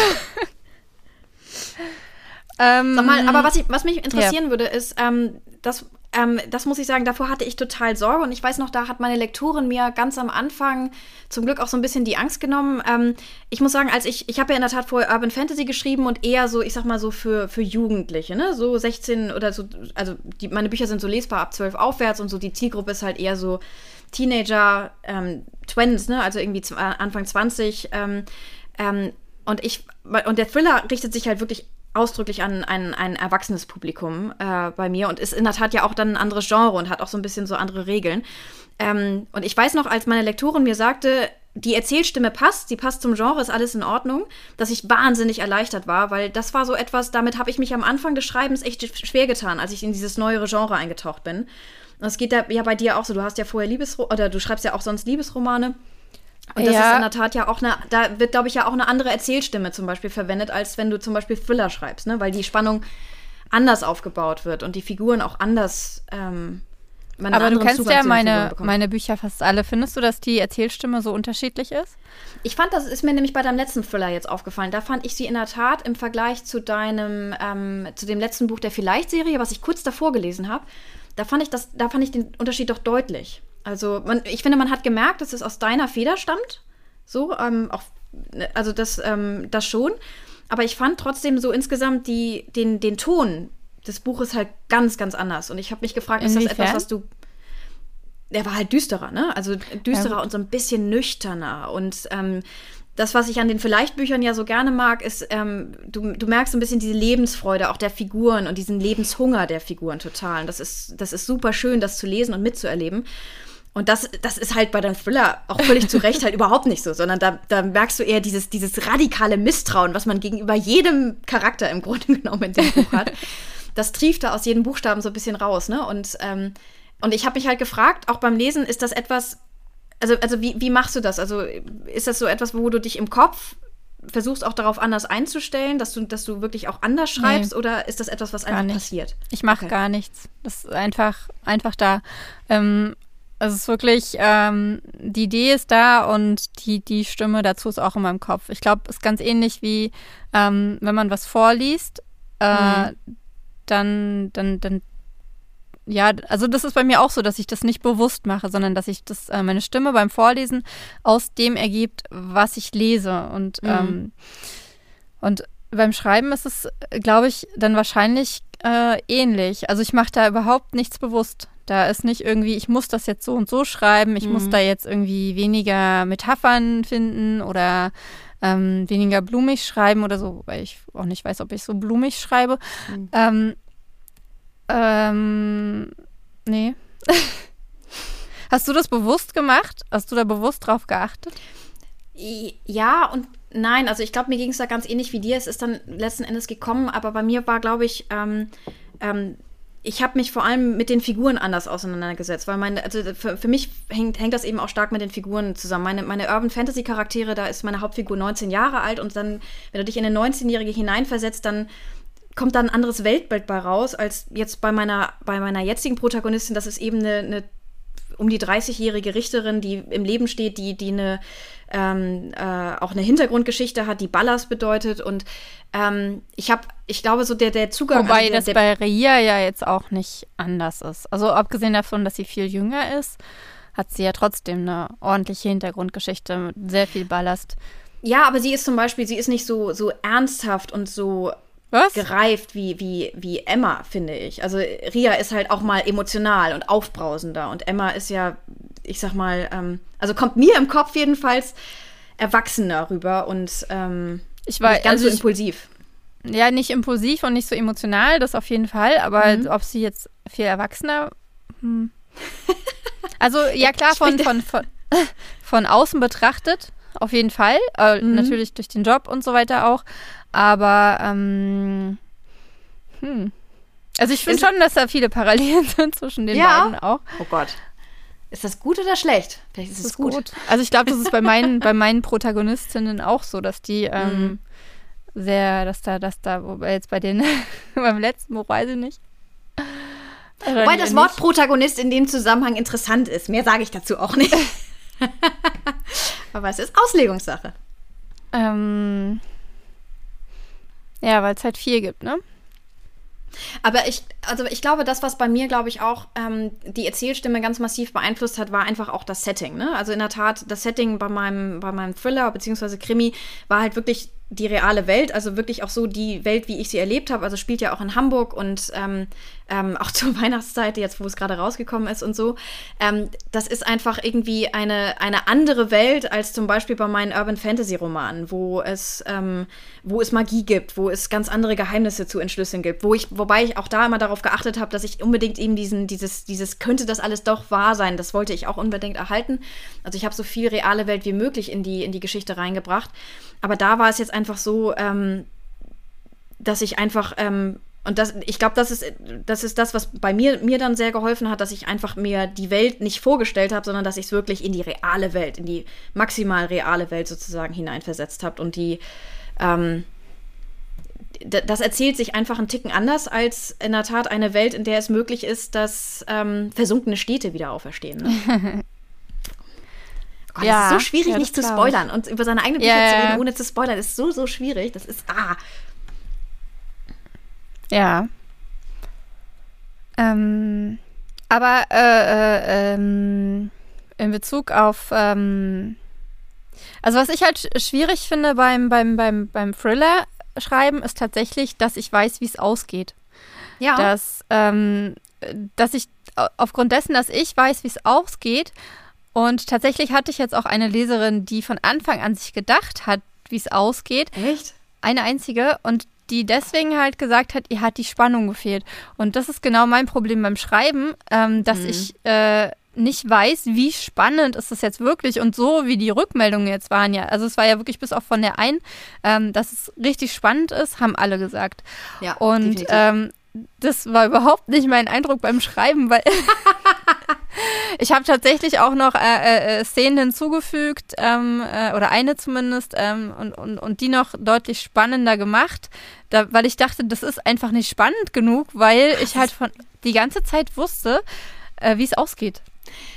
ähm, Sag mal, aber was, ich, was mich interessieren ja. würde, ist, ähm, das, ähm, das muss ich sagen, davor hatte ich total Sorge und ich weiß noch, da hat meine Lektorin mir ganz am Anfang zum Glück auch so ein bisschen die Angst genommen. Ähm, ich muss sagen, als ich, ich habe ja in der Tat vorher Urban Fantasy geschrieben und eher so, ich sag mal so für, für Jugendliche, ne? So 16 oder so, also die, meine Bücher sind so lesbar ab 12 aufwärts und so die Zielgruppe ist halt eher so Teenager, ähm, Twins, ne? Also irgendwie Anfang 20. Ähm, ähm, und ich, und der Thriller richtet sich halt wirklich ausdrücklich an ein, ein erwachsenes Publikum äh, bei mir und ist in der Tat ja auch dann ein anderes Genre und hat auch so ein bisschen so andere Regeln. Ähm, und ich weiß noch, als meine Lektorin mir sagte, die Erzählstimme passt, sie passt zum Genre, ist alles in Ordnung, dass ich wahnsinnig erleichtert war, weil das war so etwas, damit habe ich mich am Anfang des Schreibens echt schwer getan, als ich in dieses neuere Genre eingetaucht bin. Und es geht ja bei dir auch so, du hast ja vorher Liebesro oder du schreibst ja auch sonst Liebesromane. Und das ja. ist in der Tat ja auch eine, da wird, glaube ich, ja auch eine andere Erzählstimme zum Beispiel verwendet, als wenn du zum Beispiel Thriller schreibst, ne? Weil die Spannung anders aufgebaut wird und die Figuren auch anders. Ähm, Aber du kennst Zugang ja meine, meine Bücher fast alle. Findest du, dass die Erzählstimme so unterschiedlich ist? Ich fand, das ist mir nämlich bei deinem letzten Thriller jetzt aufgefallen. Da fand ich sie in der Tat im Vergleich zu deinem, ähm, zu dem letzten Buch der Vielleicht-Serie, was ich kurz davor gelesen habe, da fand ich das, da fand ich den Unterschied doch deutlich. Also man, ich finde, man hat gemerkt, dass es aus deiner Feder stammt. So, ähm, auch, ne, also das, ähm, das schon. Aber ich fand trotzdem so insgesamt die, den, den Ton des Buches halt ganz, ganz anders. Und ich habe mich gefragt, Inwiefern? ist das etwas, was du. Der war halt düsterer, ne? Also düsterer ja, und so ein bisschen nüchterner. Und ähm, das, was ich an den Vielleicht-Büchern ja so gerne mag, ist, ähm, du, du merkst ein bisschen diese Lebensfreude auch der Figuren und diesen Lebenshunger der Figuren total. Und das ist, das ist super schön, das zu lesen und mitzuerleben. Und das, das ist halt bei deinem Thriller auch völlig zu Recht halt überhaupt nicht so, sondern da, da merkst du eher dieses, dieses radikale Misstrauen, was man gegenüber jedem Charakter im Grunde genommen in dem Buch hat. Das trieft da aus jedem Buchstaben so ein bisschen raus, ne? Und, ähm, und ich habe mich halt gefragt, auch beim Lesen, ist das etwas, also, also wie, wie machst du das? Also ist das so etwas, wo du dich im Kopf versuchst auch darauf anders einzustellen, dass du, dass du wirklich auch anders schreibst, nee, oder ist das etwas, was einfach passiert? Ich mache okay. gar nichts. Das ist einfach, einfach da. Ähm, es ist wirklich, ähm, die Idee ist da und die, die Stimme dazu ist auch in meinem Kopf. Ich glaube, es ist ganz ähnlich wie, ähm, wenn man was vorliest, äh, mhm. dann, dann, dann, ja, also das ist bei mir auch so, dass ich das nicht bewusst mache, sondern dass ich das, äh, meine Stimme beim Vorlesen aus dem ergibt, was ich lese. Und, mhm. ähm, und beim Schreiben ist es, glaube ich, dann wahrscheinlich äh, ähnlich. Also ich mache da überhaupt nichts bewusst Da ist nicht irgendwie, ich muss das jetzt so und so schreiben, ich mhm. muss da jetzt irgendwie weniger Metaphern finden oder ähm, weniger blumig schreiben oder so, weil ich auch nicht weiß, ob ich so blumig schreibe. Mhm. Ähm, ähm, nee. Hast du das bewusst gemacht? Hast du da bewusst drauf geachtet? Ja und nein. Also ich glaube, mir ging es da ganz ähnlich wie dir. Es ist dann letzten Endes gekommen, aber bei mir war, glaube ich, ähm, ähm, ich habe mich vor allem mit den Figuren anders auseinandergesetzt, weil meine, also für, für mich hängt, hängt das eben auch stark mit den Figuren zusammen. Meine, meine Urban Fantasy Charaktere, da ist meine Hauptfigur 19 Jahre alt und dann, wenn du dich in eine 19-Jährige hineinversetzt, dann kommt da ein anderes Weltbild bei raus, als jetzt bei meiner, bei meiner jetzigen Protagonistin. Das ist eben eine, eine um die 30-jährige Richterin, die im Leben steht, die, die eine, ähm, äh, auch eine Hintergrundgeschichte hat, die Ballast bedeutet. Und ähm, ich habe, ich glaube, so der, der Zugang. Wobei also der, das bei Ria ja jetzt auch nicht anders ist. Also abgesehen davon, dass sie viel jünger ist, hat sie ja trotzdem eine ordentliche Hintergrundgeschichte mit sehr viel Ballast. Ja, aber sie ist zum Beispiel, sie ist nicht so, so ernsthaft und so was? gereift wie, wie, wie Emma, finde ich. Also Ria ist halt auch mal emotional und aufbrausender und Emma ist ja, ich sag mal, ähm, also kommt mir im Kopf jedenfalls erwachsener rüber und ähm, ich war, nicht ganz also so impulsiv. Ich, ja, nicht impulsiv und nicht so emotional, das auf jeden Fall, aber mhm. ob sie jetzt viel erwachsener. Hm. Also, ja, klar, von, von, von, von außen betrachtet, auf jeden Fall. Äh, mhm. Natürlich durch den Job und so weiter auch. Aber, ähm, hm. Also ich finde schon, dass da viele Parallelen sind zwischen den ja? beiden auch. Oh Gott. Ist das gut oder schlecht? Vielleicht ist es gut. gut. Also ich glaube, das ist bei meinen, bei meinen Protagonistinnen auch so, dass die ähm, mhm. sehr, dass da, dass da, wobei jetzt bei den, beim letzten Buch weiß ich nicht. Wobei das Wort Protagonist in dem Zusammenhang interessant ist. Mehr sage ich dazu auch nicht. Aber es ist Auslegungssache. Ähm, ja, weil es halt viel gibt, ne? Aber ich, also ich glaube, das, was bei mir, glaube ich, auch ähm, die Erzählstimme ganz massiv beeinflusst hat, war einfach auch das Setting. Ne? Also in der Tat, das Setting bei meinem, bei meinem Thriller bzw. Krimi war halt wirklich die reale Welt, also wirklich auch so die Welt, wie ich sie erlebt habe. Also spielt ja auch in Hamburg und ähm, ähm, auch zur Weihnachtszeit, jetzt wo es gerade rausgekommen ist und so. Ähm, das ist einfach irgendwie eine, eine andere Welt als zum Beispiel bei meinen Urban Fantasy Romanen, wo es, ähm, wo es Magie gibt, wo es ganz andere Geheimnisse zu entschlüsseln gibt, wo ich, wobei ich auch da immer darauf geachtet habe, dass ich unbedingt eben diesen, dieses, dieses könnte das alles doch wahr sein, das wollte ich auch unbedingt erhalten. Also ich habe so viel reale Welt wie möglich in die, in die Geschichte reingebracht. Aber da war es jetzt einfach so, ähm, dass ich einfach, ähm, und das, ich glaube, das ist, das ist das, was bei mir, mir dann sehr geholfen hat, dass ich einfach mir die Welt nicht vorgestellt habe, sondern dass ich es wirklich in die reale Welt, in die maximal reale Welt sozusagen hineinversetzt habe. Und die, ähm, das erzählt sich einfach einen Ticken anders als in der Tat eine Welt, in der es möglich ist, dass ähm, versunkene Städte wieder auferstehen. Ne? Oh, ja, das ist so schwierig, ja, nicht zu spoilern. Und über seine eigene Bücher ja, zu reden, ohne zu spoilern, ist so, so schwierig. Das ist, ah. Ja. Ähm, aber äh, äh, ähm, in Bezug auf, ähm, also was ich halt schwierig finde beim, beim, beim, beim Thriller schreiben, ist tatsächlich, dass ich weiß, wie es ausgeht. Ja. Dass, ähm, dass ich aufgrund dessen, dass ich weiß, wie es ausgeht, und tatsächlich hatte ich jetzt auch eine Leserin, die von Anfang an sich gedacht hat, wie es ausgeht. Echt? Eine einzige. Und die deswegen halt gesagt hat, ihr hat die Spannung gefehlt. Und das ist genau mein Problem beim Schreiben, ähm, dass mhm. ich äh, nicht weiß, wie spannend ist das jetzt wirklich und so wie die Rückmeldungen jetzt waren ja. Also es war ja wirklich bis auf von der einen, ähm, dass es richtig spannend ist, haben alle gesagt. Ja, und ähm, das war überhaupt nicht mein Eindruck beim Schreiben, weil ich habe tatsächlich auch noch äh, äh, Szenen hinzugefügt, ähm, äh, oder eine zumindest, ähm, und, und, und die noch deutlich spannender gemacht, da, weil ich dachte, das ist einfach nicht spannend genug, weil ich halt von die ganze Zeit wusste, äh, wie es ausgeht.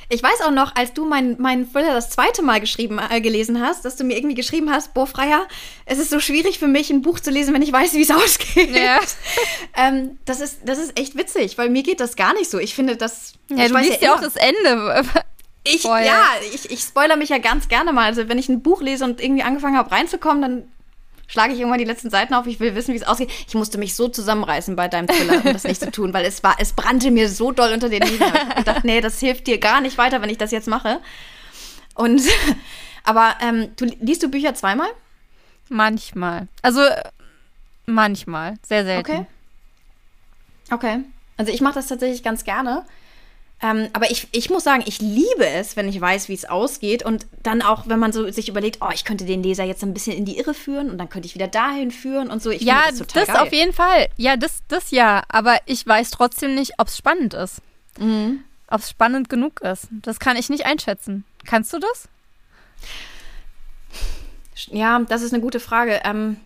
Ich weiß auch noch, als du meinen mein Thriller das zweite Mal geschrieben, äh, gelesen hast, dass du mir irgendwie geschrieben hast, boah, Freier, es ist so schwierig für mich, ein Buch zu lesen, wenn ich weiß, wie es ausgeht. Ja. ähm, das, ist, das ist echt witzig, weil mir geht das gar nicht so. Ich finde das. Ja, du liest ja, ja auch das Ende. Ich, ja, ich, ich spoiler mich ja ganz gerne mal. Also wenn ich ein Buch lese und irgendwie angefangen habe reinzukommen, dann schlage ich irgendwann die letzten Seiten auf, ich will wissen, wie es ausgeht. Ich musste mich so zusammenreißen bei deinem Thriller, um das nicht zu tun, weil es war, es brannte mir so doll unter den Nägeln. Ich dachte, nee, das hilft dir gar nicht weiter, wenn ich das jetzt mache. Und, aber ähm, du, liest du Bücher zweimal? Manchmal. Also, manchmal. Sehr selten. Okay. Okay. Also ich mache das tatsächlich ganz gerne. Ähm, aber ich, ich muss sagen, ich liebe es, wenn ich weiß, wie es ausgeht. Und dann auch, wenn man so sich überlegt, oh, ich könnte den Leser jetzt ein bisschen in die Irre führen und dann könnte ich wieder dahin führen und so. Ich ja, das, das auf jeden Fall. Ja, das, das ja. Aber ich weiß trotzdem nicht, ob es spannend ist. Mhm. Ob es spannend genug ist. Das kann ich nicht einschätzen. Kannst du das? Ja, das ist eine gute Frage. Ähm,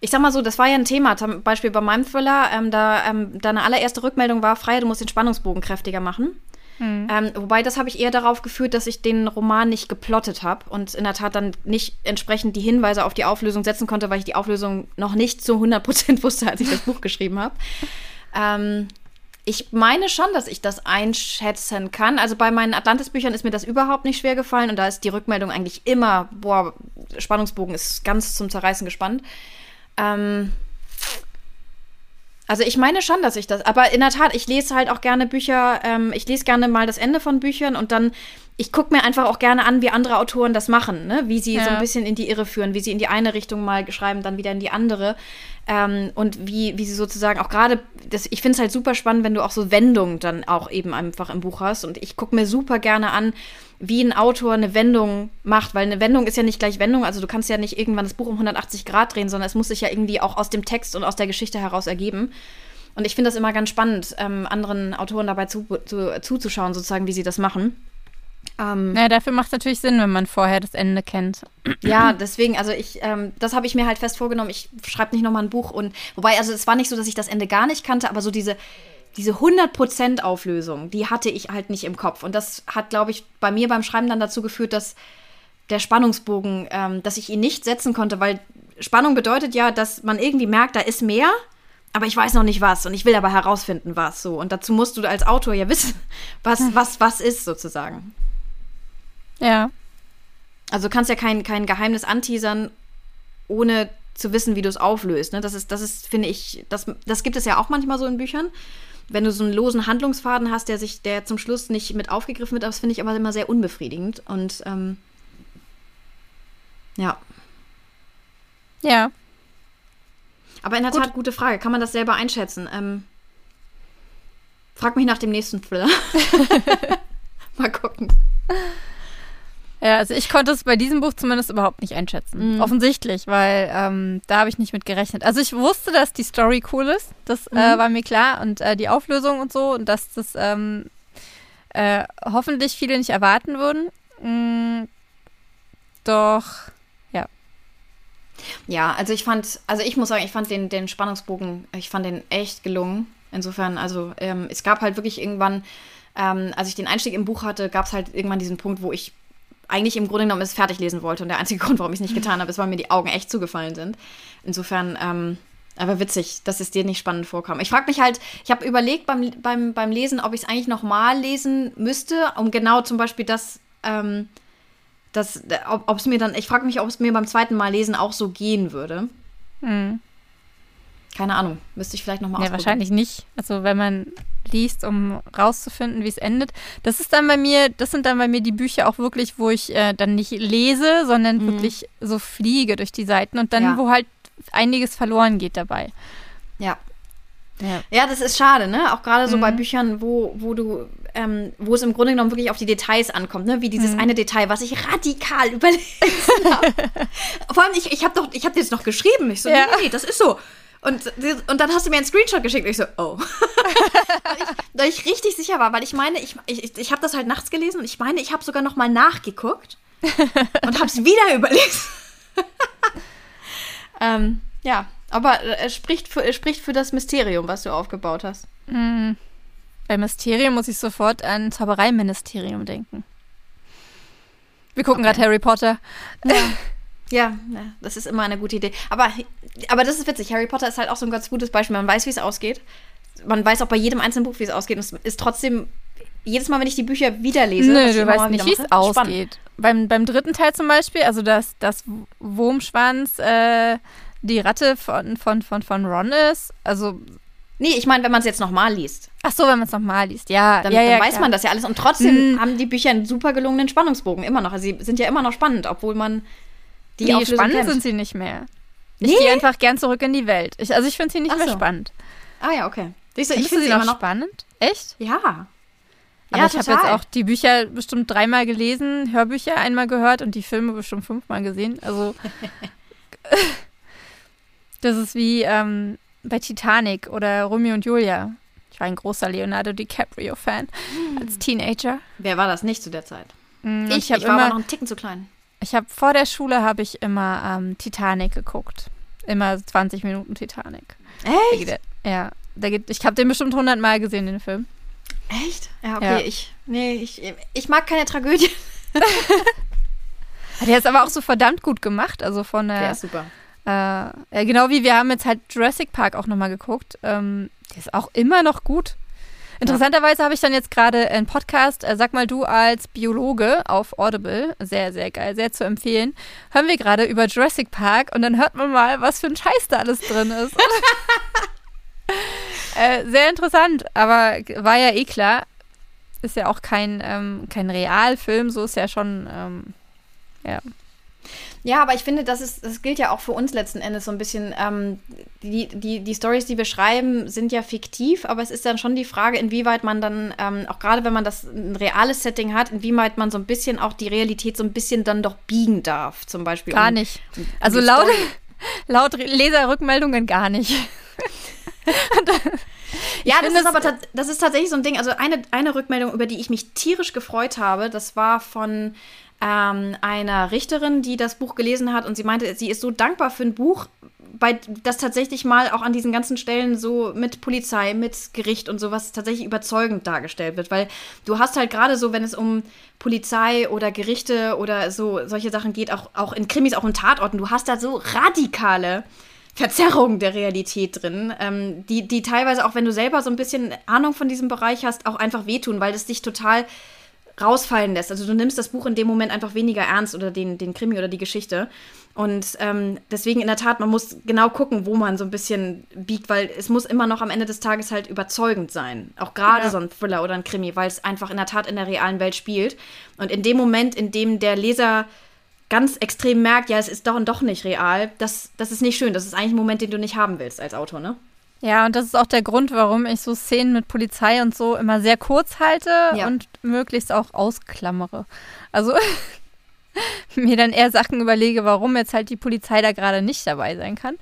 ich sag mal so, das war ja ein Thema, zum Beispiel bei meinem Thriller, ähm, da ähm, deine allererste Rückmeldung war, Freya, du musst den Spannungsbogen kräftiger machen. Mhm. Ähm, wobei, das habe ich eher darauf geführt, dass ich den Roman nicht geplottet habe und in der Tat dann nicht entsprechend die Hinweise auf die Auflösung setzen konnte, weil ich die Auflösung noch nicht zu 100% wusste, als ich das Buch geschrieben habe. Ähm, ich meine schon, dass ich das einschätzen kann. Also bei meinen Atlantis-Büchern ist mir das überhaupt nicht schwer gefallen und da ist die Rückmeldung eigentlich immer, boah, Spannungsbogen ist ganz zum Zerreißen gespannt. Ähm, also ich meine schon, dass ich das, aber in der Tat, ich lese halt auch gerne Bücher, ähm, ich lese gerne mal das Ende von Büchern und dann, ich gucke mir einfach auch gerne an, wie andere Autoren das machen, ne? wie sie ja. so ein bisschen in die Irre führen, wie sie in die eine Richtung mal schreiben, dann wieder in die andere. Ähm, und wie, wie sie sozusagen auch gerade, ich finde es halt super spannend, wenn du auch so Wendungen dann auch eben einfach im Buch hast. Und ich gucke mir super gerne an, wie ein Autor eine Wendung macht, weil eine Wendung ist ja nicht gleich Wendung, also du kannst ja nicht irgendwann das Buch um 180 Grad drehen, sondern es muss sich ja irgendwie auch aus dem Text und aus der Geschichte heraus ergeben. Und ich finde das immer ganz spannend, ähm, anderen Autoren dabei zu, zu, zuzuschauen, sozusagen, wie sie das machen. Ähm, ja, dafür macht es natürlich Sinn, wenn man vorher das Ende kennt. Ja, deswegen, also ich, ähm, das habe ich mir halt fest vorgenommen. Ich schreibe nicht nochmal ein Buch und wobei, also es war nicht so, dass ich das Ende gar nicht kannte, aber so diese, diese 100% Auflösung, die hatte ich halt nicht im Kopf. Und das hat, glaube ich, bei mir beim Schreiben dann dazu geführt, dass der Spannungsbogen, ähm, dass ich ihn nicht setzen konnte, weil Spannung bedeutet ja, dass man irgendwie merkt, da ist mehr, aber ich weiß noch nicht was und ich will aber herausfinden, was so. Und dazu musst du als Autor ja wissen, was, hm. was, was ist sozusagen. Ja. Also du kannst ja kein, kein Geheimnis anteasern, ohne zu wissen, wie du es auflöst. Ne? Das ist, das ist, finde ich, das, das gibt es ja auch manchmal so in Büchern wenn du so einen losen Handlungsfaden hast, der sich, der zum Schluss nicht mit aufgegriffen wird, das finde ich aber immer sehr unbefriedigend. Und ähm, ja. Ja. Aber in der Gut. Tat, gute Frage. Kann man das selber einschätzen? Ähm, frag mich nach dem nächsten Thriller. Mal gucken. Ja, also ich konnte es bei diesem Buch zumindest überhaupt nicht einschätzen. Mhm. Offensichtlich, weil ähm, da habe ich nicht mit gerechnet. Also ich wusste, dass die Story cool ist, das äh, mhm. äh, war mir klar und äh, die Auflösung und so und dass das ähm, äh, hoffentlich viele nicht erwarten würden. Mhm. Doch, ja. Ja, also ich fand, also ich muss sagen, ich fand den, den Spannungsbogen, ich fand den echt gelungen. Insofern, also ähm, es gab halt wirklich irgendwann, ähm, als ich den Einstieg im Buch hatte, gab es halt irgendwann diesen Punkt, wo ich eigentlich im Grunde genommen es fertig lesen wollte. Und der einzige Grund, warum ich es nicht getan habe, ist, weil mir die Augen echt zugefallen sind. Insofern, ähm, aber witzig, dass es dir nicht spannend vorkam. Ich frage mich halt, ich habe überlegt beim, beim, beim Lesen, ob ich es eigentlich nochmal lesen müsste, um genau zum Beispiel das, ähm, das ob es mir dann, ich frage mich, ob es mir beim zweiten Mal lesen auch so gehen würde. Mhm. Keine Ahnung, müsste ich vielleicht nochmal ja, wahrscheinlich nicht. Also wenn man liest, um rauszufinden, wie es endet. Das ist dann bei mir, das sind dann bei mir die Bücher auch wirklich, wo ich äh, dann nicht lese, sondern mhm. wirklich so fliege durch die Seiten und dann, ja. wo halt einiges verloren geht dabei. Ja. Ja. ja, das ist schade, ne? Auch gerade so mhm. bei Büchern, wo, wo du, ähm, wo es im Grunde genommen wirklich auf die Details ankommt, ne? Wie dieses mhm. eine Detail, was ich radikal überlesen habe. Vor allem, ich, ich habe doch, ich habe dir jetzt noch geschrieben. Ich so, ja. nee, nee, das ist so. Und, und dann hast du mir einen Screenshot geschickt und ich so, oh. weil, ich, weil ich richtig sicher war, weil ich meine, ich, ich, ich habe das halt nachts gelesen und ich meine, ich habe sogar noch mal nachgeguckt und habe es wieder überlesen. ähm, ja, aber es spricht für, es spricht für das Mysterium, was du aufgebaut hast. Mhm. Bei Mysterium muss ich sofort an Zaubereiministerium denken. Wir gucken okay. gerade Harry Potter. Ja. Ja, das ist immer eine gute Idee. Aber, aber das ist witzig. Harry Potter ist halt auch so ein ganz gutes Beispiel. Man weiß, wie es ausgeht. Man weiß auch bei jedem einzelnen Buch, wie es ausgeht. Und es ist trotzdem jedes Mal, wenn ich die Bücher wieder lese. Nö, du weißt nicht, wie es ausgeht. beim, beim dritten Teil zum Beispiel, also das, das Wurmschwanz, äh, die Ratte von, von, von, von Ron ist, also Nee, ich meine, wenn man es jetzt nochmal liest. Ach so, wenn man es nochmal liest, ja. Dann, ja, dann ja, weiß klar. man das ja alles. Und trotzdem Mm. haben die Bücher einen super gelungenen Spannungsbogen, immer noch. Also sie sind ja immer noch spannend, obwohl man die Nee, Auflösung spannend kennt. sind sie nicht mehr. Ich Nee? gehe einfach gern zurück in die Welt. Ich, also ich finde sie nicht Ach mehr so. spannend. Ah ja, okay. Ich Findest du finde sie immer noch spannend? Echt? Ja. Aber ja, ich habe jetzt auch die Bücher bestimmt dreimal gelesen, Hörbücher einmal gehört und die Filme bestimmt fünfmal gesehen. Also das ist wie ähm, bei Titanic oder Romeo und Julia. Ich war ein großer Leonardo DiCaprio-Fan als Teenager. Wer war das nicht zu der Zeit? Mm, und Ich, ich ich war aber noch immer, einen Ticken zu klein. Ich habe vor der Schule habe ich immer ähm, Titanic geguckt. Immer 20 Minuten Titanic. Echt? Der- Ja, der geht, ich habe den bestimmt 100 Mal gesehen, den Film. Echt? Ja, okay. Ja. Ich, nee, ich, ich mag keine Tragödie. Der ist aber auch so verdammt gut gemacht. Also von Der der, ist super. äh, genau wie wir haben jetzt halt Jurassic Park auch nochmal geguckt. Ähm, der ist auch immer noch gut. Interessanterweise habe ich dann jetzt gerade einen Podcast, äh, sag mal du als Biologe auf Audible, sehr, sehr geil, sehr zu empfehlen, hören wir gerade über Jurassic Park und dann hört man mal, was für ein Scheiß da alles drin ist. äh, sehr interessant, aber war ja eh klar. Ist ja auch kein, ähm, kein Realfilm, so ist ja schon, ähm, ja. Ja, aber ich finde, das, ist, das gilt ja auch für uns letzten Endes so ein bisschen. Ähm, die, die, die Stories, die wir schreiben, sind ja fiktiv, aber es ist dann schon die Frage, inwieweit man dann, ähm, auch gerade wenn man das ein reales Setting hat, inwieweit man so ein bisschen auch die Realität so ein bisschen dann doch biegen darf, zum Beispiel. Gar um- nicht. um Also laut, laut Leserrückmeldungen gar nicht. Ja, das ist aber das ist tatsächlich so ein Ding. Also eine, eine Rückmeldung, über die ich mich tierisch gefreut habe, das war von ähm, einer Richterin, die das Buch gelesen hat und sie meinte, sie ist so dankbar für ein Buch, bei das tatsächlich mal auch an diesen ganzen Stellen so mit Polizei, mit Gericht und sowas tatsächlich überzeugend dargestellt wird, weil du hast halt gerade so, wenn es um Polizei oder Gerichte oder so solche Sachen geht, auch, auch in Krimis, auch in Tatorten, du hast da so radikale Verzerrung der Realität drin, ähm, die, die teilweise auch, wenn du selber so ein bisschen Ahnung von diesem Bereich hast, auch einfach wehtun, weil das dich total rausfallen lässt. Also du nimmst das Buch in dem Moment einfach weniger ernst oder den, den Krimi oder die Geschichte. Und ähm, deswegen in der Tat, man muss genau gucken, wo man so ein bisschen biegt, weil es muss immer noch am Ende des Tages halt überzeugend sein. Auch gerade Ja. so ein Thriller oder ein Krimi, weil es einfach in der Tat in der realen Welt spielt. Und in dem Moment, in dem der Leser ganz extrem merkt, ja, es ist doch und doch nicht real, das, das ist nicht schön. Das ist eigentlich ein Moment, den du nicht haben willst als Autor, ne? Ja, und das ist auch der Grund, warum ich so Szenen mit Polizei und so immer sehr kurz halte Ja. und möglichst auch ausklammere. Also mir dann eher Sachen überlege, warum jetzt halt die Polizei da gerade nicht dabei sein kann.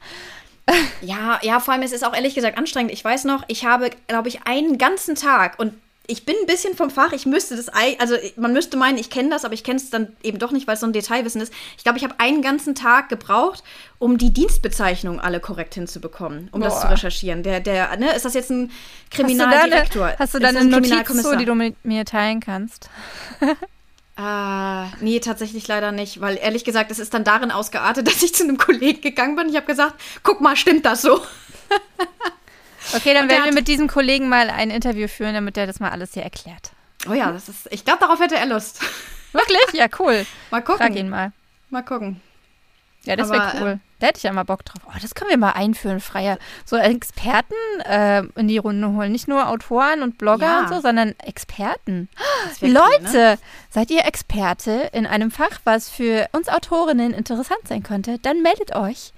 Ja, ja, vor allem es ist auch ehrlich gesagt anstrengend. Ich weiß noch, ich habe, glaube ich, einen ganzen Tag und ich bin ein bisschen vom Fach. Ich müsste das, also man müsste meinen, ich kenne das, aber ich kenne es dann eben doch nicht, weil es so ein Detailwissen ist. Ich glaube, ich habe einen ganzen Tag gebraucht, um die Dienstbezeichnungen alle korrekt hinzubekommen, um das Boah. zu recherchieren. Der, der, ne, ist das jetzt ein Hast du da eine, Kriminaldirektor? hast du Ist da das eine ein Notiz zu, Kriminalkommissar? die du mit mir teilen kannst? Äh, nee, tatsächlich leider nicht, weil ehrlich gesagt, es ist dann darin ausgeartet, dass ich zu einem Kollegen gegangen bin. Ich habe gesagt, guck mal, stimmt das so? Okay, dann werden wir mit diesem Kollegen mal ein Interview führen, damit der das mal alles hier erklärt. Oh ja, das ist, ich glaube, darauf hätte er Lust. Wirklich? Ja, cool. Mal gucken. Frag ihn mal. Mal gucken. Ja, das wäre Aber, cool. Da hätte ich ja mal Bock drauf. Oh, das können wir mal einführen, Freier. So Experten äh, in die Runde holen. Nicht nur Autoren und Blogger Ja. und so, sondern Experten. Wär cool, Leute, ne? seid ihr Experte in einem Fach, was für uns Autorinnen interessant sein könnte? Dann meldet euch.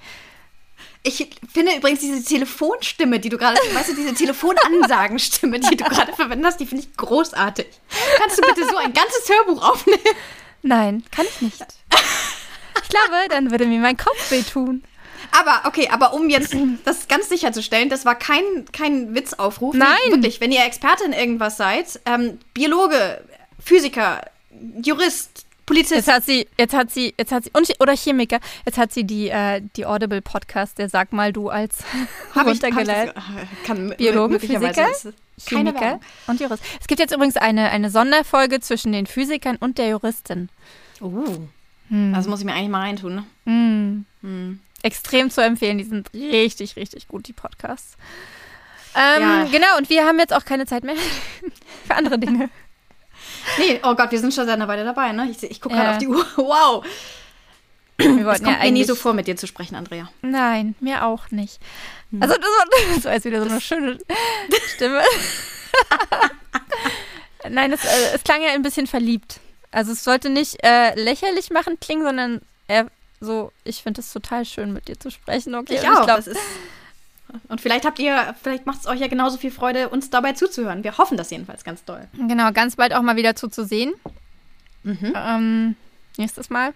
Ich finde übrigens diese Telefonstimme, die du gerade, weißt du, diese Telefonansagenstimme, die du gerade verwendet hast, die finde ich großartig. Kannst du bitte so ein ganzes Hörbuch aufnehmen? Nein, kann ich nicht. Ich glaube, dann würde mir mein Kopf wehtun. Aber, okay, aber um jetzt das ganz sicherzustellen, das war kein, kein Witzaufruf. Nein. Wirklich, wenn ihr Experte in irgendwas seid, ähm, Biologe, Physiker, Jurist, Polizist, Jetzt hat sie, jetzt hat sie, jetzt hat sie, und, oder Chemiker, jetzt hat sie die, äh, die Audible Podcast, der Sag mal du als hab ich, hab ich runtergeladen. das, äh, kann m- Biologe, möglicherweise Physiker, Chemiker und Jurist. Es gibt jetzt übrigens eine, eine Sonderfolge zwischen den Physikern und der Juristin. Uh, Hm. das muss ich mir eigentlich mal reintun. Ne? Hm. Hm. Extrem zu empfehlen, die sind richtig, richtig gut, die Podcasts. Ähm, Ja. Genau, und wir haben jetzt auch keine Zeit mehr für andere Dinge. Nee, oh Gott, wir sind schon seit einer Weile dabei, ne? Ich, ich gucke gerade auf die Uhr. Wow. Wir Es wollten kommt ja mir nie so vor, mit dir zu sprechen, Andrea. Nein, mir auch nicht. Also das war, jetzt wieder so eine schöne Stimme. Nein, es, äh, es klang ja ein bisschen verliebt. Also es sollte nicht äh, lächerlich machen klingen, sondern eher so, ich finde es total schön, mit dir zu sprechen. Okay, Ich Und auch. glaub, das ist und vielleicht habt ihr, vielleicht macht es euch ja genauso viel Freude, uns dabei zuzuhören. Wir hoffen das jedenfalls ganz doll. genau, ganz bald auch mal wieder zuzusehen. Mhm. Ähm, nächstes Mal.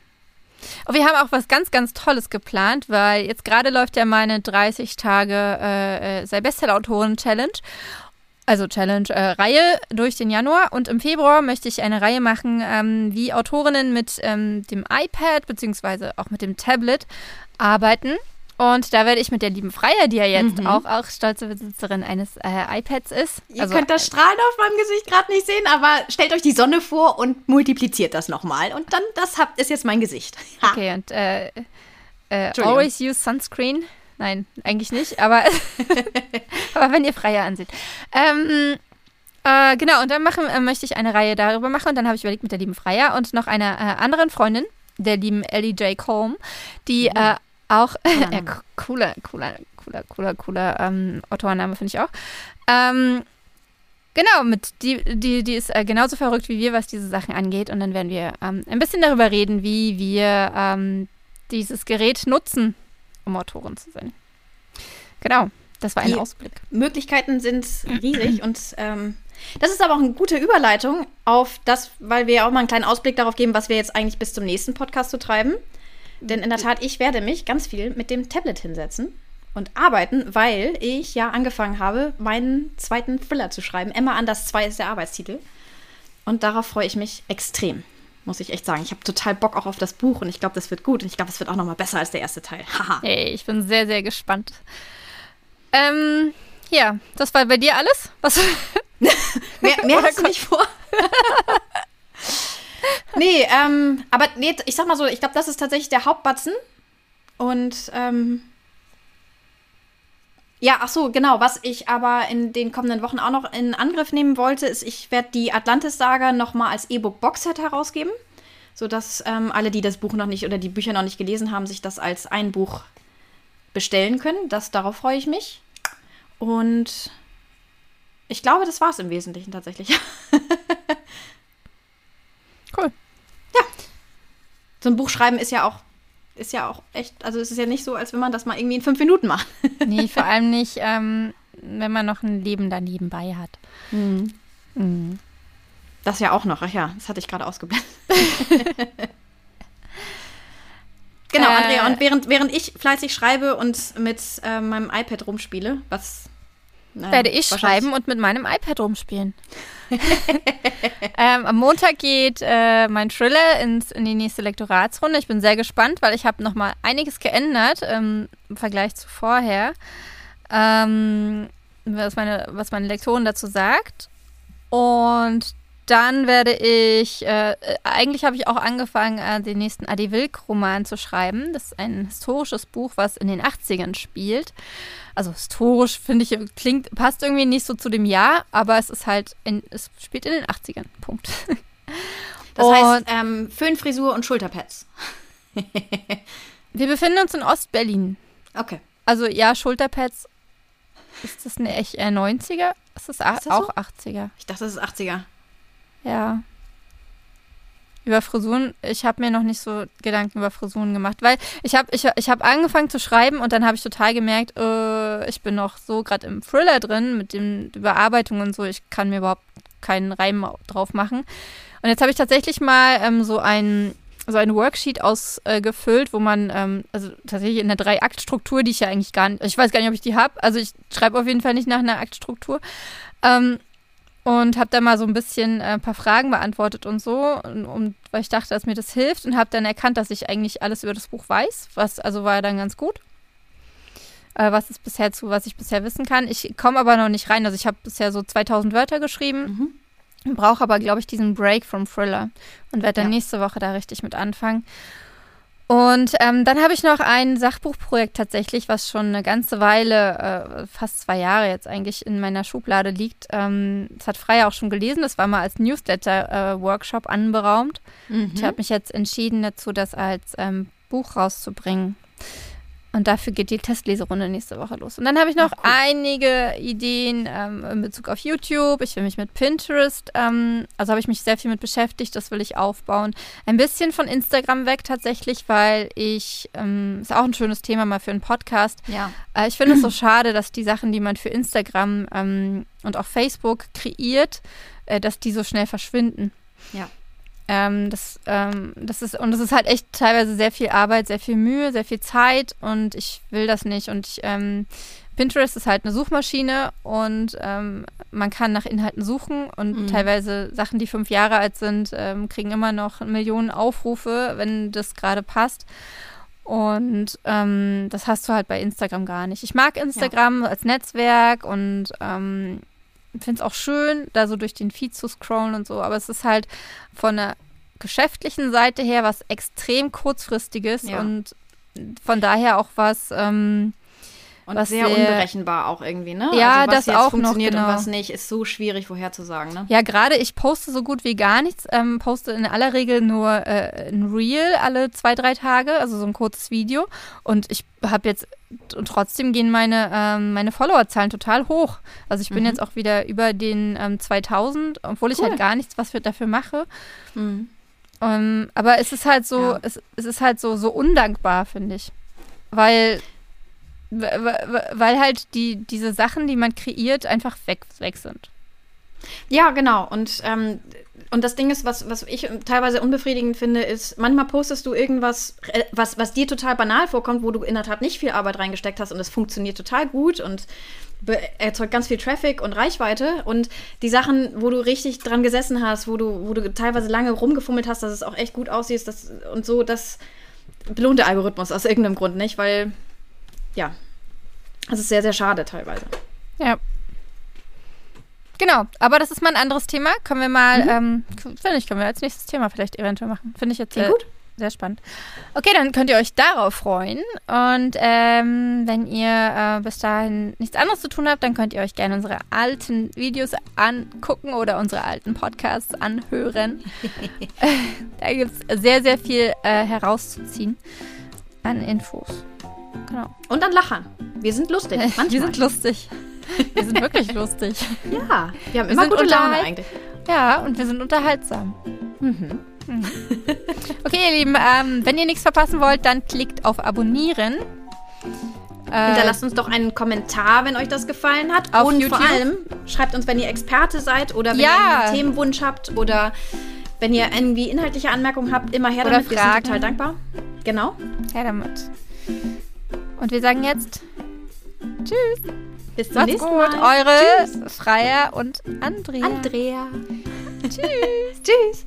Und wir haben auch was ganz, ganz Tolles geplant, weil jetzt gerade läuft ja meine 30 Tage äh, äh, sei Bestseller-Autoren-Challenge. Also Challenge-Reihe durch den Januar. Und im Februar möchte ich eine Reihe machen, ähm, wie Autorinnen mit ähm, dem iPad beziehungsweise auch mit dem Tablet arbeiten. Und da werde ich mit der lieben Freier, die ja jetzt Mhm. auch, auch stolze Besitzerin eines äh, iPads ist. Ihr also, könnt das Strahlen auf meinem Gesicht gerade nicht sehen, aber stellt euch die Sonne vor und multipliziert das nochmal. Und dann, das habt, ist jetzt mein Gesicht. Ha. Okay, und äh, äh, always use sunscreen. Nein, eigentlich nicht, aber, aber wenn ihr Freier ansieht. Ähm, äh, genau, und dann machen, äh, möchte ich eine Reihe darüber machen und dann habe ich überlegt mit der lieben Freier und noch einer äh, anderen Freundin, der lieben Ellie J. Colm, die äh, auch, Cooler c- cooler, cooler, cooler, cooler, cooler ähm, Autorenname finde ich auch. Ähm, Genau, mit die, die, die ist äh, genauso verrückt wie wir, was diese Sachen angeht. Und dann werden wir ähm, ein bisschen darüber reden, wie wir ähm, dieses Gerät nutzen, um Autorin zu sein. Genau, das war ein Die- Ausblick. Möglichkeiten sind riesig und ähm, das ist aber auch eine gute Überleitung auf das, weil wir ja auch mal einen kleinen Ausblick darauf geben, was wir jetzt eigentlich bis zum nächsten Podcast so treiben. Denn in der Tat, ich werde mich ganz viel mit dem Tablet hinsetzen und arbeiten, weil ich ja angefangen habe, meinen zweiten Thriller zu schreiben. Emma Anders 2 ist der Arbeitstitel. Und darauf freue ich mich extrem, muss ich echt sagen. Ich habe total Bock auch auf das Buch und ich glaube, das wird gut. Und ich glaube, es wird auch noch mal besser als der erste Teil. Haha. Hey, ich bin sehr, sehr gespannt. Ähm, ja, das war bei dir alles? Was? Mehr, mehr hast du nicht vor? Nee, ähm, aber nee, ich sag mal so, ich glaube, das ist tatsächlich der Hauptbatzen. Und ähm, ja, ach so, genau. Was ich aber in den kommenden Wochen auch noch in Angriff nehmen wollte, ist, ich werde die Atlantis-Saga noch mal als E-Book-Boxset herausgeben, sodass ähm, alle, die das Buch noch nicht oder die Bücher noch nicht gelesen haben, sich das als ein Buch bestellen können. Das, darauf freue ich mich. Und ich glaube, das war es im Wesentlichen tatsächlich. Cool. So ein Buch schreiben ist ja auch, ist ja auch echt, also es ist ja nicht so, als wenn man das mal irgendwie in fünf Minuten macht. Nee, vor allem nicht, ähm, wenn man noch ein Leben da nebenbei hat. Mhm. Das ja auch noch, ach ja, das hatte ich gerade ausgeblendet. genau, Äh. Andrea, und während, während ich fleißig schreibe und mit äh, meinem iPad rumspiele, was äh, werde ich schreiben und mit meinem iPad rumspielen. ähm, am Montag geht äh, mein Thriller ins, in die nächste Lektoratsrunde. Ich bin sehr gespannt, weil ich habe noch mal einiges geändert ähm, im Vergleich zu vorher, ähm, was, meine, was meine Lektorin dazu sagt. Und dann werde ich, äh, äh, eigentlich habe ich auch angefangen, äh, den nächsten Adi Wilk-Roman zu schreiben. Das ist ein historisches Buch, was in den 80ern spielt. Also historisch finde ich, klingt, passt irgendwie nicht so zu dem Jahr, aber es ist halt, in, es spielt in den 80ern. Punkt. Das Und- heißt, ähm, Föhnfrisur und Schulterpads. Wir befinden uns in Ostberlin. Okay. Also ja, Schulterpads. Ist das eine echt eher 90er? Ist das, Ist das auch so? 80er? Ich dachte, das ist 80er. Ja. Über Frisuren, ich habe mir noch nicht so Gedanken über Frisuren gemacht, weil ich habe ich, ich hab angefangen zu schreiben und dann habe ich total gemerkt, äh, ich bin noch so gerade im Thriller drin mit den Überarbeitungen und so, ich kann mir überhaupt keinen Reim drauf machen. Und jetzt habe ich tatsächlich mal ähm, so ein so ein Worksheet ausgefüllt, wo man, ähm, also tatsächlich in der Drei-Akt-Struktur, die ich ja eigentlich gar nicht, ich weiß gar nicht, ob ich die habe, also ich schreibe auf jeden Fall nicht nach einer Aktstruktur. Ähm, und habe da mal so ein bisschen äh, ein paar Fragen beantwortet und so, und, und, weil ich dachte, dass mir das hilft und habe dann erkannt, dass ich eigentlich alles über das Buch weiß, was also war dann ganz gut. Äh, was ist bisher zu, was ich bisher wissen kann. Ich komme aber noch nicht rein. Also ich habe bisher so 2000 Wörter geschrieben, Mhm. brauche aber, glaube ich, diesen Break vom Thriller und werde dann Ja. nächste Woche da richtig mit anfangen. Und ähm, dann habe ich noch ein Sachbuchprojekt tatsächlich, was schon eine ganze Weile, äh, fast zwei Jahre jetzt eigentlich in meiner Schublade liegt. Ähm, das hat Freya auch schon gelesen. Das war mal als Newsletter-Workshop äh, anberaumt. Mhm. Ich habe mich jetzt entschieden dazu, das als ähm, Buch rauszubringen. Und dafür geht die Testleserunde nächste Woche los. Und dann habe ich noch Ach, cool. einige Ideen ähm, in Bezug auf YouTube. Ich will mich mit Pinterest, ähm, also habe ich mich sehr viel mit beschäftigt, das will ich aufbauen. Ein bisschen von Instagram weg tatsächlich, weil ich, ähm, ist auch ein schönes Thema mal für einen Podcast. Ja. Äh, ich finde es so schade, dass die Sachen, die man für Instagram ähm, und auch Facebook kreiert, äh, dass die so schnell verschwinden. Ja. Ähm, das, ähm, das ist, und das ist halt echt teilweise sehr viel Arbeit, sehr viel Mühe, sehr viel Zeit und ich will das nicht. Und ich, ähm, Pinterest ist halt eine Suchmaschine und ähm, man kann nach Inhalten suchen und mhm. teilweise Sachen, die fünf Jahre alt sind, ähm, kriegen immer noch Millionen Aufrufe, wenn das gerade passt. Und ähm, das hast du halt bei Instagram gar nicht. Ich mag Instagram ja. als Netzwerk und finde es auch schön, da so durch den Feed zu scrollen und so, aber es ist halt von der geschäftlichen Seite her was extrem kurzfristiges ja. und von daher auch was, ähm, und was sehr, sehr unberechenbar auch irgendwie, ne? Ja, also was das jetzt auch funktioniert noch, genau. und was nicht, ist so schwierig vorherzusagen, ne? Ja, gerade ich poste so gut wie gar nichts, ähm, poste in aller Regel nur äh, ein Reel alle zwei, drei Tage, also so ein kurzes Video. Und ich habe jetzt, und trotzdem gehen meine, ähm, meine Followerzahlen total hoch. Also ich bin mhm. jetzt auch wieder über den ähm, 2000, obwohl ich halt gar nichts was für, dafür mache. Mhm. Um, ähm, aber es ist halt so, ja. es, es ist halt so, so undankbar, finde ich. Weil weil halt die, diese Sachen, die man kreiert, einfach weg, weg sind. Ja, genau. Und, ähm, und das Ding ist, was, was ich teilweise unbefriedigend finde, ist, manchmal postest du irgendwas, äh, was, was dir total banal vorkommt, wo du in der Tat nicht viel Arbeit reingesteckt hast und es funktioniert total gut und erzeugt ganz viel Traffic und Reichweite. Und die Sachen, wo du richtig dran gesessen hast, wo du, wo du teilweise lange rumgefummelt hast, dass es auch echt gut aussieht das, und so, das belohnt der Algorithmus aus irgendeinem Grund nicht, weil ja, das ist sehr, sehr schade teilweise. Ja. Genau, aber das ist mal ein anderes Thema. Können wir mal, mhm. ähm, finde ich, können wir als nächstes Thema vielleicht eventuell machen. Finde ich jetzt äh, gut. sehr spannend. Okay, dann könnt ihr euch darauf freuen. Und ähm, wenn ihr äh, bis dahin nichts anderes zu tun habt, dann könnt ihr euch gerne unsere alten Videos angucken oder unsere alten Podcasts anhören. da gibt es sehr, sehr viel äh, herauszuziehen an Infos. Genau. Und dann lachen. Wir sind lustig. Manchmal. Wir sind lustig. Wir sind wirklich lustig. Ja, wir haben wir immer gute Laune eigentlich. Ja, und wir sind unterhaltsam. Mhm. mhm. Okay, ihr Lieben, ähm, wenn ihr nichts verpassen wollt, dann klickt auf Abonnieren. Äh, Hinterlasst uns doch einen Kommentar, wenn euch das gefallen hat. Auf und YouTube. vor allem schreibt uns, wenn ihr Experte seid oder wenn ja. ihr einen Themenwunsch habt oder wenn ihr irgendwie inhaltliche Anmerkungen habt, immer her damit. Oder Fragen. Wir sind total dankbar. Genau. Her damit. Und wir sagen jetzt Tschüss. Bis zum Macht's nächsten gut. Mal. Eure Tschüss. Freier und Andrea. Andrea. Tschüss. Tschüss.